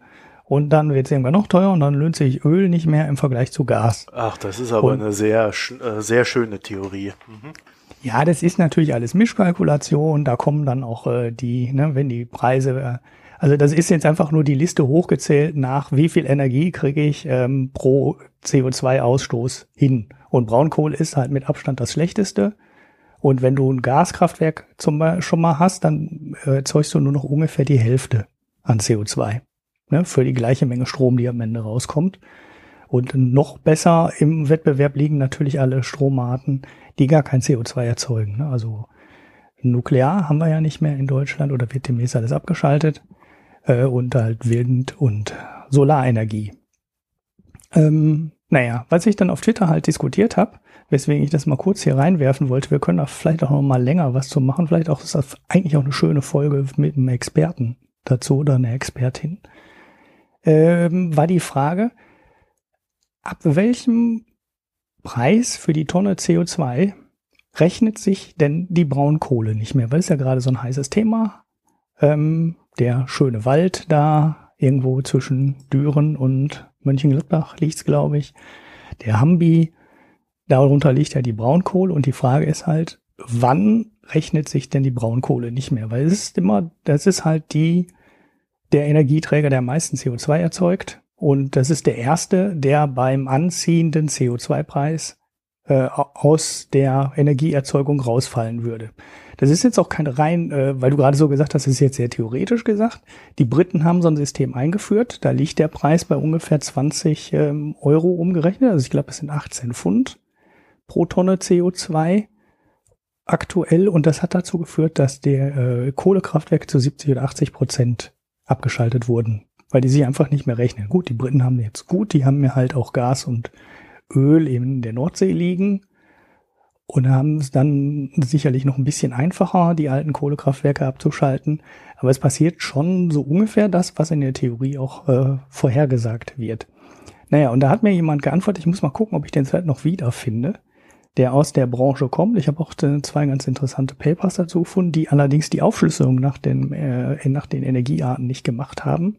Und dann wird es irgendwann noch teurer und dann lohnt sich Öl nicht mehr im Vergleich zu Gas. Ach, das ist aber und, eine sehr, äh, sehr schöne Theorie. Mhm. Ja, das ist natürlich alles Mischkalkulation. Da kommen dann auch äh, die, ne, wenn die Preise, äh, also das ist jetzt einfach nur die Liste hochgezählt nach, wie viel Energie kriege ich ähm, pro CO2-Ausstoß hin. Und Braunkohle ist halt mit Abstand das schlechteste. Und wenn du ein Gaskraftwerk zum Beispiel schon mal hast, dann äh, erzeugst du nur noch ungefähr die Hälfte an CO2 ne, für die gleiche Menge Strom, die am Ende rauskommt. Und noch besser im Wettbewerb liegen natürlich alle Stromarten, die gar kein CO2 erzeugen. Ne? Also Nuklear haben wir ja nicht mehr in Deutschland oder wird demnächst alles abgeschaltet. Äh, und halt Wind und Solarenergie. Ähm, naja, was ich dann auf Twitter halt diskutiert habe, weswegen ich das mal kurz hier reinwerfen wollte. Wir können da vielleicht auch noch mal länger was zu machen. Vielleicht auch ist das eigentlich auch eine schöne Folge mit einem Experten dazu oder einer Expertin. Ähm, war die Frage, ab welchem Preis für die Tonne CO2 rechnet sich denn die Braunkohle nicht mehr? Weil es ja gerade so ein heißes Thema. Ähm, der schöne Wald da irgendwo zwischen Düren und Mönchengladbach liegt's, glaube ich. Der Hambi Darunter liegt ja die Braunkohle und die Frage ist halt, wann rechnet sich denn die Braunkohle nicht mehr? Weil es ist immer, das ist halt die, der Energieträger, der am meisten CO2 erzeugt. Und das ist der erste, der beim anziehenden CO2-Preis äh, aus der Energieerzeugung rausfallen würde. Das ist jetzt auch kein rein, äh, weil du gerade so gesagt hast, das ist jetzt sehr theoretisch gesagt. Die Briten haben so ein System eingeführt. Da liegt der Preis bei ungefähr 20 ähm, Euro umgerechnet. Also ich glaube, es sind 18 Pfund pro Tonne CO2 aktuell und das hat dazu geführt, dass der äh, Kohlekraftwerke zu 70 oder 80 Prozent abgeschaltet wurden, weil die sich einfach nicht mehr rechnen. Gut, die Briten haben jetzt gut, die haben mir halt auch Gas und Öl in der Nordsee liegen und haben es dann sicherlich noch ein bisschen einfacher, die alten Kohlekraftwerke abzuschalten. Aber es passiert schon so ungefähr das, was in der Theorie auch äh, vorhergesagt wird. Naja, und da hat mir jemand geantwortet, ich muss mal gucken, ob ich den Zeit noch wiederfinde der aus der Branche kommt. Ich habe auch zwei ganz interessante Papers dazu gefunden, die allerdings die Aufschlüsselung nach den, äh, nach den Energiearten nicht gemacht haben,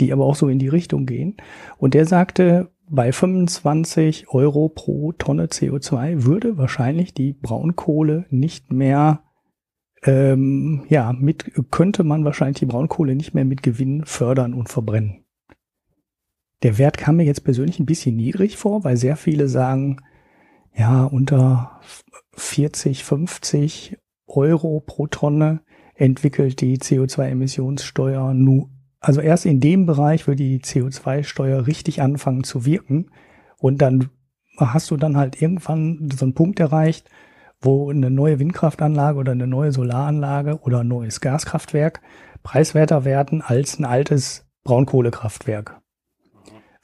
die aber auch so in die Richtung gehen. Und der sagte, bei 25 Euro pro Tonne CO2 würde wahrscheinlich die Braunkohle nicht mehr, ähm, ja, mit, könnte man wahrscheinlich die Braunkohle nicht mehr mit Gewinn fördern und verbrennen. Der Wert kam mir jetzt persönlich ein bisschen niedrig vor, weil sehr viele sagen, ja, unter 40, 50 Euro pro Tonne entwickelt die CO2-Emissionssteuer nur, also erst in dem Bereich würde die CO2-Steuer richtig anfangen zu wirken und dann hast du dann halt irgendwann so einen Punkt erreicht, wo eine neue Windkraftanlage oder eine neue Solaranlage oder ein neues Gaskraftwerk preiswerter werden als ein altes Braunkohlekraftwerk.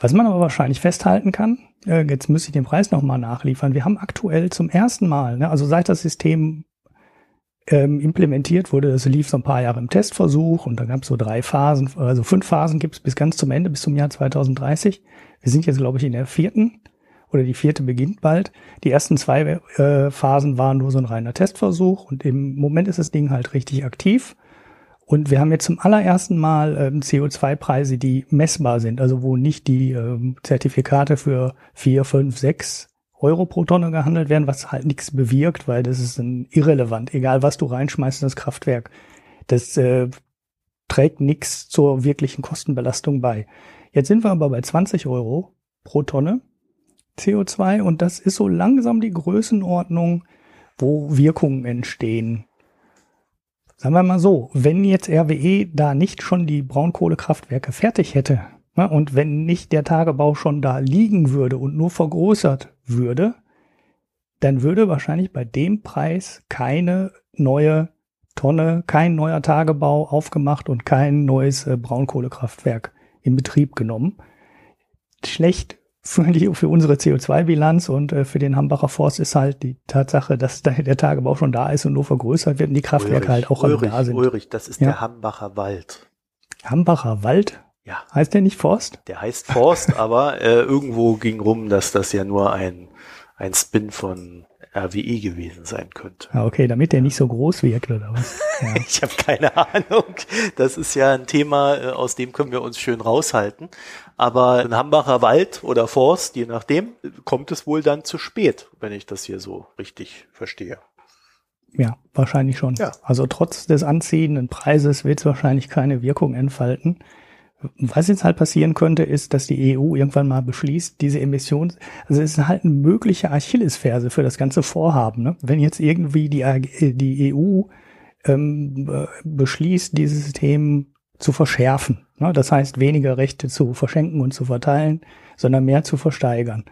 Was man aber wahrscheinlich festhalten kann, äh, jetzt müsste ich den Preis nochmal nachliefern. Wir haben aktuell zum ersten Mal, ne, also seit das System ähm, implementiert wurde, das lief so ein paar Jahre im Testversuch und da gab es so drei Phasen, also fünf Phasen gibt es bis ganz zum Ende, bis zum Jahr 2030. Wir sind jetzt, glaube ich, in der vierten oder die vierte beginnt bald. Die ersten zwei äh, Phasen waren nur so ein reiner Testversuch und im Moment ist das Ding halt richtig aktiv. Und wir haben jetzt zum allerersten Mal ähm, CO2-Preise, die messbar sind, also wo nicht die ähm, Zertifikate für vier, fünf, sechs Euro pro Tonne gehandelt werden, was halt nichts bewirkt, weil das ist ein irrelevant. Egal was du reinschmeißt in das Kraftwerk, das äh, trägt nichts zur wirklichen Kostenbelastung bei. Jetzt sind wir aber bei 20 Euro pro Tonne CO2 und das ist so langsam die Größenordnung, wo Wirkungen entstehen. Sagen wir mal so, wenn jetzt RWE da nicht schon die Braunkohlekraftwerke fertig hätte ne, und wenn nicht der Tagebau schon da liegen würde und nur vergrößert würde, dann würde wahrscheinlich bei dem Preis keine neue Tonne, kein neuer Tagebau aufgemacht und kein neues äh, Braunkohlekraftwerk in Betrieb genommen. Schlecht für, die, für unsere CO2-Bilanz und äh, für den Hambacher Forst ist halt die Tatsache, dass da der Tagebau schon da ist und nur vergrößert wird und die Kraftwerke Ulrich, halt auch Ulrich, da sind. Ulrich, das ist ja. der Hambacher Wald. Hambacher Wald? Ja. Heißt der nicht Forst? Der heißt Forst, aber äh, irgendwo ging rum, dass das ja nur ein, ein Spin von RWE gewesen sein könnte. Ah, okay, damit der nicht so groß wirkt oder was? Ja. ich habe keine Ahnung. Das ist ja ein Thema, äh, aus dem können wir uns schön raushalten. Aber ein Hambacher Wald oder Forst, je nachdem, kommt es wohl dann zu spät, wenn ich das hier so richtig verstehe. Ja, wahrscheinlich schon. Ja. Also trotz des anziehenden Preises wird es wahrscheinlich keine Wirkung entfalten. Was jetzt halt passieren könnte, ist, dass die EU irgendwann mal beschließt, diese Emissions, also es ist halt eine mögliche Achillesferse für das ganze Vorhaben. Ne? Wenn jetzt irgendwie die, die EU ähm, beschließt, dieses System zu verschärfen, ne? das heißt weniger Rechte zu verschenken und zu verteilen, sondern mehr zu versteigern.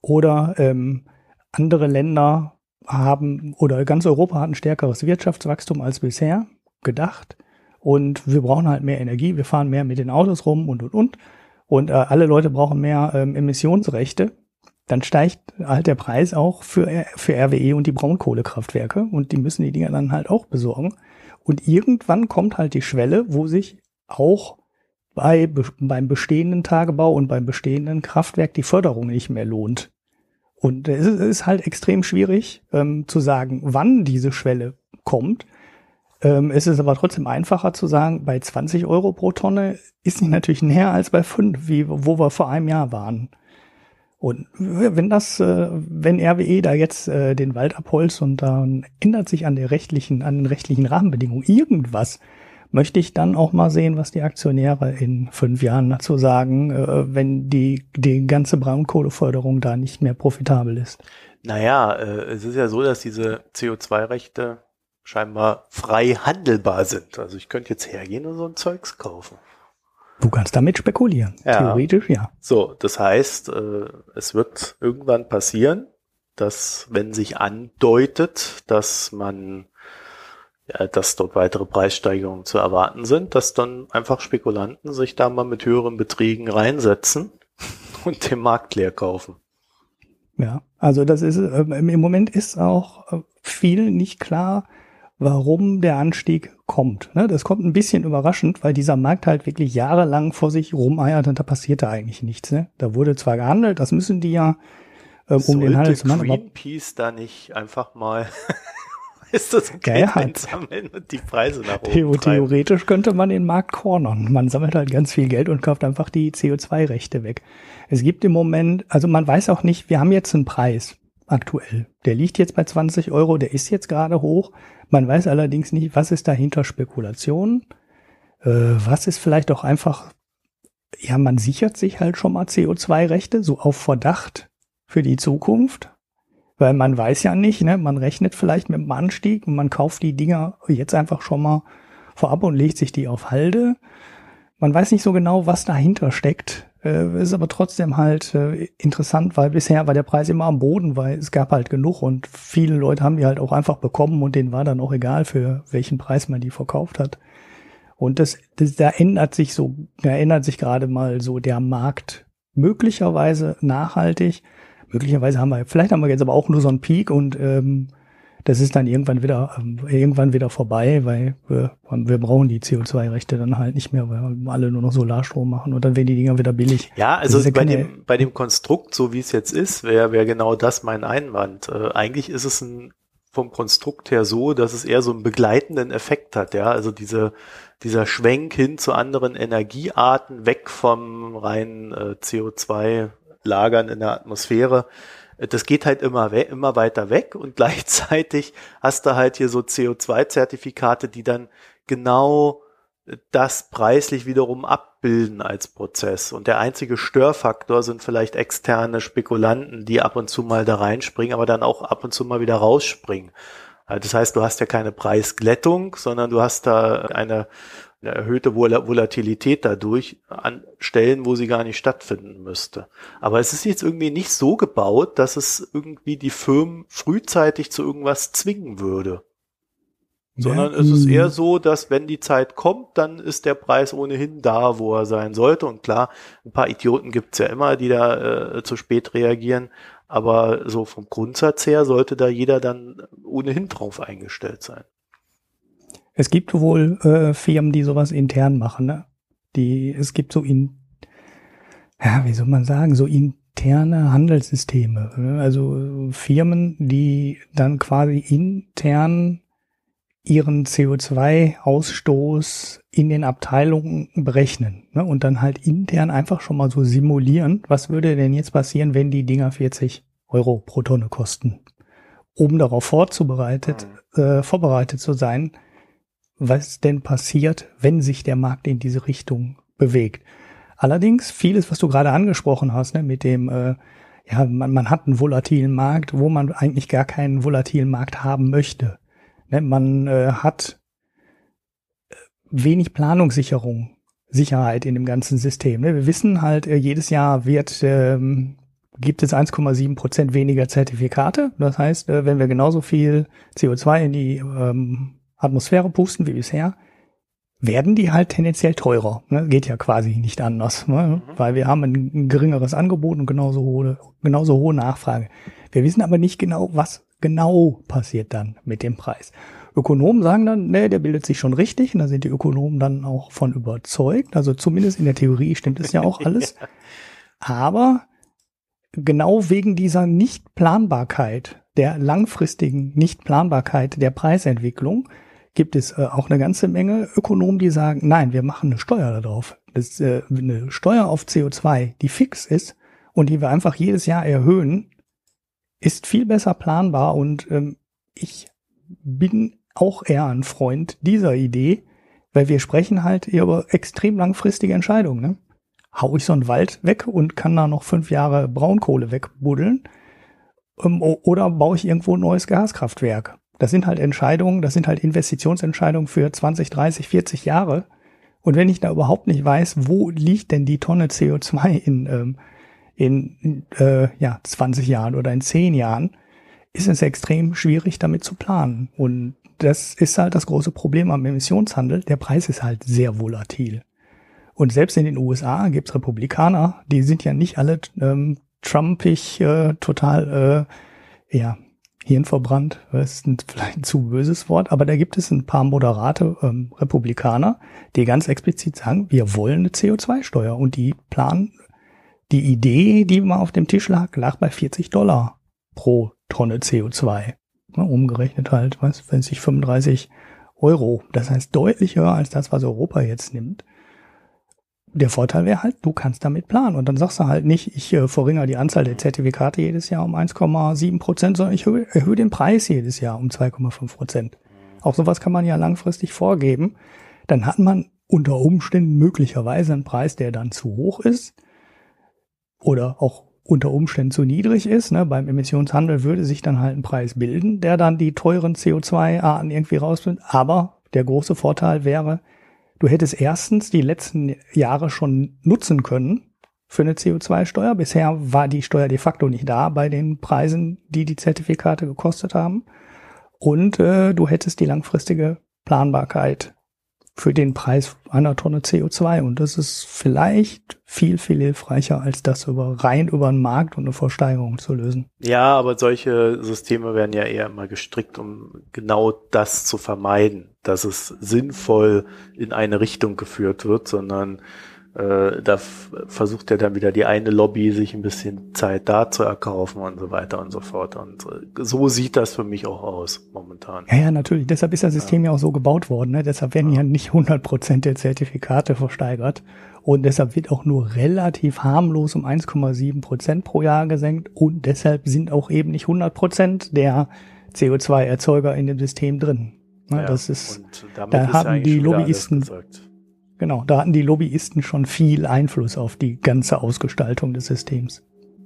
Oder ähm, andere Länder haben oder ganz Europa hat ein stärkeres Wirtschaftswachstum als bisher gedacht und wir brauchen halt mehr Energie, wir fahren mehr mit den Autos rum und und und und äh, alle Leute brauchen mehr ähm, Emissionsrechte, dann steigt halt der Preis auch für, für RWE und die Braunkohlekraftwerke und die müssen die Dinger dann halt auch besorgen. Und irgendwann kommt halt die Schwelle, wo sich auch bei, beim bestehenden Tagebau und beim bestehenden Kraftwerk die Förderung nicht mehr lohnt. Und es ist halt extrem schwierig ähm, zu sagen, wann diese Schwelle kommt. Ähm, es ist aber trotzdem einfacher zu sagen, bei 20 Euro pro Tonne ist nicht natürlich näher als bei 5, wie, wo wir vor einem Jahr waren. Und wenn das, äh, wenn RWE da jetzt äh, den Wald abholzt und dann ändert sich an der rechtlichen, an den rechtlichen Rahmenbedingungen irgendwas, möchte ich dann auch mal sehen, was die Aktionäre in fünf Jahren dazu sagen, äh, wenn die, die ganze Braunkohleförderung da nicht mehr profitabel ist. Naja, es ist ja so, dass diese CO2-Rechte scheinbar frei handelbar sind. Also ich könnte jetzt hergehen und so ein Zeugs kaufen. Du kannst damit spekulieren. Ja. Theoretisch ja. So, das heißt, äh, es wird irgendwann passieren, dass wenn sich andeutet, dass man ja, dass dort weitere Preissteigerungen zu erwarten sind, dass dann einfach Spekulanten sich da mal mit höheren Beträgen reinsetzen und den Markt leer kaufen. Ja, also das ist äh, im Moment ist auch äh, viel nicht klar, warum der Anstieg kommt. Ne? Das kommt ein bisschen überraschend, weil dieser Markt halt wirklich jahrelang vor sich rumeiert und da passierte eigentlich nichts. Ne? Da wurde zwar gehandelt, das müssen die ja, ähm, um den Handel zu machen. Greenpeace da nicht einfach mal ist das Geld ja, einsammeln und die Preise nach oben Theo Theoretisch könnte man den Markt cornern. Man sammelt halt ganz viel Geld und kauft einfach die CO2-Rechte weg. Es gibt im Moment, also man weiß auch nicht, wir haben jetzt einen Preis aktuell. Der liegt jetzt bei 20 Euro, der ist jetzt gerade hoch. Man weiß allerdings nicht, was ist dahinter Spekulation, äh, was ist vielleicht auch einfach, ja, man sichert sich halt schon mal CO2-Rechte, so auf Verdacht für die Zukunft, weil man weiß ja nicht, ne, man rechnet vielleicht mit dem Anstieg und man kauft die Dinger jetzt einfach schon mal vorab und legt sich die auf Halde. Man weiß nicht so genau, was dahinter steckt. Äh, ist aber trotzdem halt äh, interessant, weil bisher war der Preis immer am Boden, weil es gab halt genug und viele Leute haben die halt auch einfach bekommen und denen war dann auch egal, für welchen Preis man die verkauft hat. Und das, das da ändert sich so, da ändert sich gerade mal so der Markt möglicherweise nachhaltig. Möglicherweise haben wir, vielleicht haben wir jetzt aber auch nur so einen Peak und ähm, das ist dann irgendwann wieder ähm, irgendwann wieder vorbei, weil wir, wir brauchen die CO2-Rechte dann halt nicht mehr, weil alle nur noch Solarstrom machen und dann werden die Dinger wieder billig. Ja, also ja bei dem bei dem Konstrukt, so wie es jetzt ist, wäre wär genau das mein Einwand. Äh, eigentlich ist es ein vom Konstrukt her so, dass es eher so einen begleitenden Effekt hat, ja. Also diese, dieser Schwenk hin zu anderen Energiearten, weg vom reinen äh, CO2-Lagern in der Atmosphäre, äh, das geht halt immer, immer weiter weg und gleichzeitig hast du halt hier so CO2-Zertifikate, die dann genau das preislich wiederum abbilden als Prozess. Und der einzige Störfaktor sind vielleicht externe Spekulanten, die ab und zu mal da reinspringen, aber dann auch ab und zu mal wieder rausspringen. Also das heißt, du hast ja keine Preisglättung, sondern du hast da eine, eine erhöhte Volatilität dadurch an Stellen, wo sie gar nicht stattfinden müsste. Aber es ist jetzt irgendwie nicht so gebaut, dass es irgendwie die Firmen frühzeitig zu irgendwas zwingen würde. Sondern ja, es ist eher so, dass wenn die Zeit kommt, dann ist der Preis ohnehin da, wo er sein sollte. Und klar, ein paar Idioten gibt's ja immer, die da äh, zu spät reagieren. Aber so vom Grundsatz her sollte da jeder dann ohnehin drauf eingestellt sein. Es gibt wohl äh, Firmen, die sowas intern machen. Ne? Die, es gibt so in, ja, wie soll man sagen, so interne Handelssysteme. Ne? Also Firmen, die dann quasi intern ihren CO2-Ausstoß in den Abteilungen berechnen ne? und dann halt intern einfach schon mal so simulieren, was würde denn jetzt passieren, wenn die Dinger 40 Euro pro Tonne kosten, um darauf vorzubereitet, mhm. äh, vorbereitet zu sein, was denn passiert, wenn sich der Markt in diese Richtung bewegt. Allerdings vieles, was du gerade angesprochen hast, ne, mit dem äh, ja, man, man hat einen volatilen Markt, wo man eigentlich gar keinen volatilen Markt haben möchte. Ne, man äh, hat äh, wenig Planungssicherung, Sicherheit in dem ganzen System. Ne? Wir wissen halt, äh, jedes Jahr wird ähm, gibt es 1,7 Prozent weniger Zertifikate. Das heißt, äh, wenn wir genauso viel CO2 in die ähm, Atmosphäre pusten wie bisher, werden die halt tendenziell teurer. Ne? Geht ja quasi nicht anders, ne? mhm. weil wir haben ein, geringeres Angebot und genauso hohe, genauso hohe Nachfrage. Wir wissen aber nicht genau, was genau passiert dann mit dem Preis. Ökonomen sagen dann, nee, der bildet sich schon richtig und da sind die Ökonomen dann auch von überzeugt. Also zumindest in der Theorie stimmt es ja auch alles. Aber genau wegen dieser Nichtplanbarkeit, der langfristigen Nichtplanbarkeit der Preisentwicklung, gibt es äh, auch eine ganze Menge Ökonomen, die sagen, nein, wir machen eine Steuer darauf. Das äh, eine Steuer auf CO2, die fix ist und die wir einfach jedes Jahr erhöhen, ist viel besser planbar und ähm, ich bin auch eher ein Freund dieser Idee, weil wir sprechen halt über extrem langfristige Entscheidungen. Ne? Hau ich so einen Wald weg und kann da noch fünf Jahre Braunkohle wegbuddeln oder baue ich irgendwo ein neues Gaskraftwerk? Das sind halt Entscheidungen, das sind halt Investitionsentscheidungen für 20, 30, 40 Jahre. Und wenn ich da überhaupt nicht weiß, wo liegt denn die Tonne CO2 in ähm, in äh, ja, 20 Jahren oder in 10 Jahren, ist es extrem schwierig, damit zu planen. Und das ist halt das große Problem am Emissionshandel. Der Preis ist halt sehr volatil. Und selbst in den USA gibt's Republikaner, die sind ja nicht alle ähm, Trumpig, äh, total, äh, ja, hirnverbrannt. Das ist vielleicht ein zu böses Wort, aber da gibt es ein paar moderate ähm, Republikaner, die ganz explizit sagen, wir wollen eine CO2-Steuer und die planen die Idee, die mal auf dem Tisch lag, lag bei 40 Dollar pro Tonne CO2. umgerechnet halt, was, wenn sich 35 Euro. Das heißt deutlich höher als das, was Europa jetzt nimmt. Der Vorteil wäre halt, du kannst damit planen. Und dann sagst du halt nicht, ich äh, verringere die Anzahl der Zertifikate jedes Jahr um 1,7 Prozent, sondern ich erhöhe, erhöhe den Preis jedes Jahr um 2,5 Prozent. Auch sowas kann man ja langfristig vorgeben. Dann hat man unter Umständen möglicherweise einen Preis, der dann zu hoch ist oder auch unter Umständen zu niedrig ist. Ne? Beim Emissionshandel würde sich dann halt ein Preis bilden, der dann die teuren CO2-Arten irgendwie rausfindet. Aber der große Vorteil wäre, du hättest erstens die letzten Jahre schon nutzen können für eine CO2-Steuer. Bisher war die Steuer de facto nicht da bei den Preisen, die die Zertifikate gekostet haben. Und äh, du hättest die langfristige Planbarkeit für den Preis einer Tonne CO2. Und das ist vielleicht viel, viel hilfreicher, als das über rein über den Markt und eine Versteigerung zu lösen. Ja, aber solche Systeme werden ja eher immer gestrickt, um genau das zu vermeiden, dass es sinnvoll in eine Richtung geführt wird, sondern äh, da versucht er dann wieder die eine Lobby sich ein bisschen Zeit da zu erkaufen und so weiter und so fort. Und äh, so sieht das für mich auch aus momentan. Ja, ja, natürlich. Deshalb ist das System ja, ja auch so gebaut worden. Ne? Deshalb werden ja, ja nicht 100 Prozent der Zertifikate versteigert. Und deshalb wird auch nur relativ harmlos um 1,7 Prozent pro Jahr gesenkt. Und deshalb sind auch eben nicht 100 Prozent der CO2-Erzeuger in dem System drin. Ne? Ja, das ist, da haben die Lobbyisten Genau, da hatten die Lobbyisten schon viel Einfluss auf die ganze Ausgestaltung des Systems.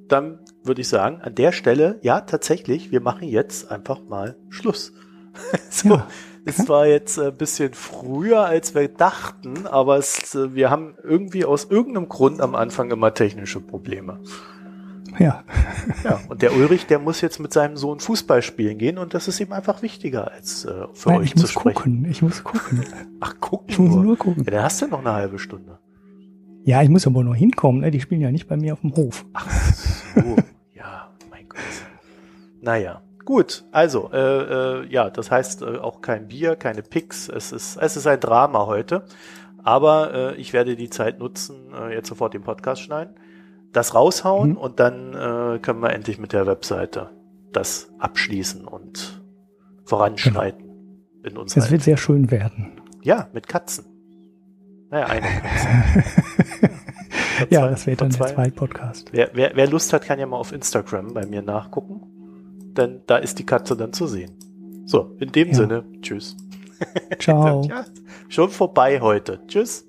Dann würde ich sagen, an der Stelle, ja, tatsächlich, wir machen jetzt einfach mal Schluss. so, ja. Es war jetzt ein bisschen früher, als wir dachten, aber es, wir haben irgendwie aus irgendeinem Grund am Anfang immer technische Probleme. Ja. ja. Und der Ulrich, der muss jetzt mit seinem Sohn Fußball spielen gehen und das ist ihm einfach wichtiger als äh, für Nein, euch zu sprechen. Gucken. Ich muss gucken. Ach, gucken. Ich muss nur, nur gucken. Ja, dann hast du noch eine halbe Stunde. Ja, ich muss aber nur hinkommen. Ne? Die spielen ja nicht bei mir auf dem Hof. Ach so. ja, mein Gott. Naja. Gut, also, äh, äh, ja, das heißt äh, auch kein Bier, keine Picks. Es ist, es ist ein Drama heute. Aber äh, ich werde die Zeit nutzen, äh, jetzt sofort den Podcast schneiden das raushauen mhm. und dann äh, können wir endlich mit der Webseite das abschließen und voranschreiten genau. in unserer. Es wird sehr schön werden. Ja, mit Katzen. Naja, eine Katze. ja, zwei, das wird dann zwei. der zweite Podcast. Wer, wer, wer Lust hat, kann ja mal auf Instagram bei mir nachgucken. Denn da ist die Katze dann zu sehen. So, in dem ja. Sinne, tschüss. Ciao. ja, schon vorbei heute. Tschüss.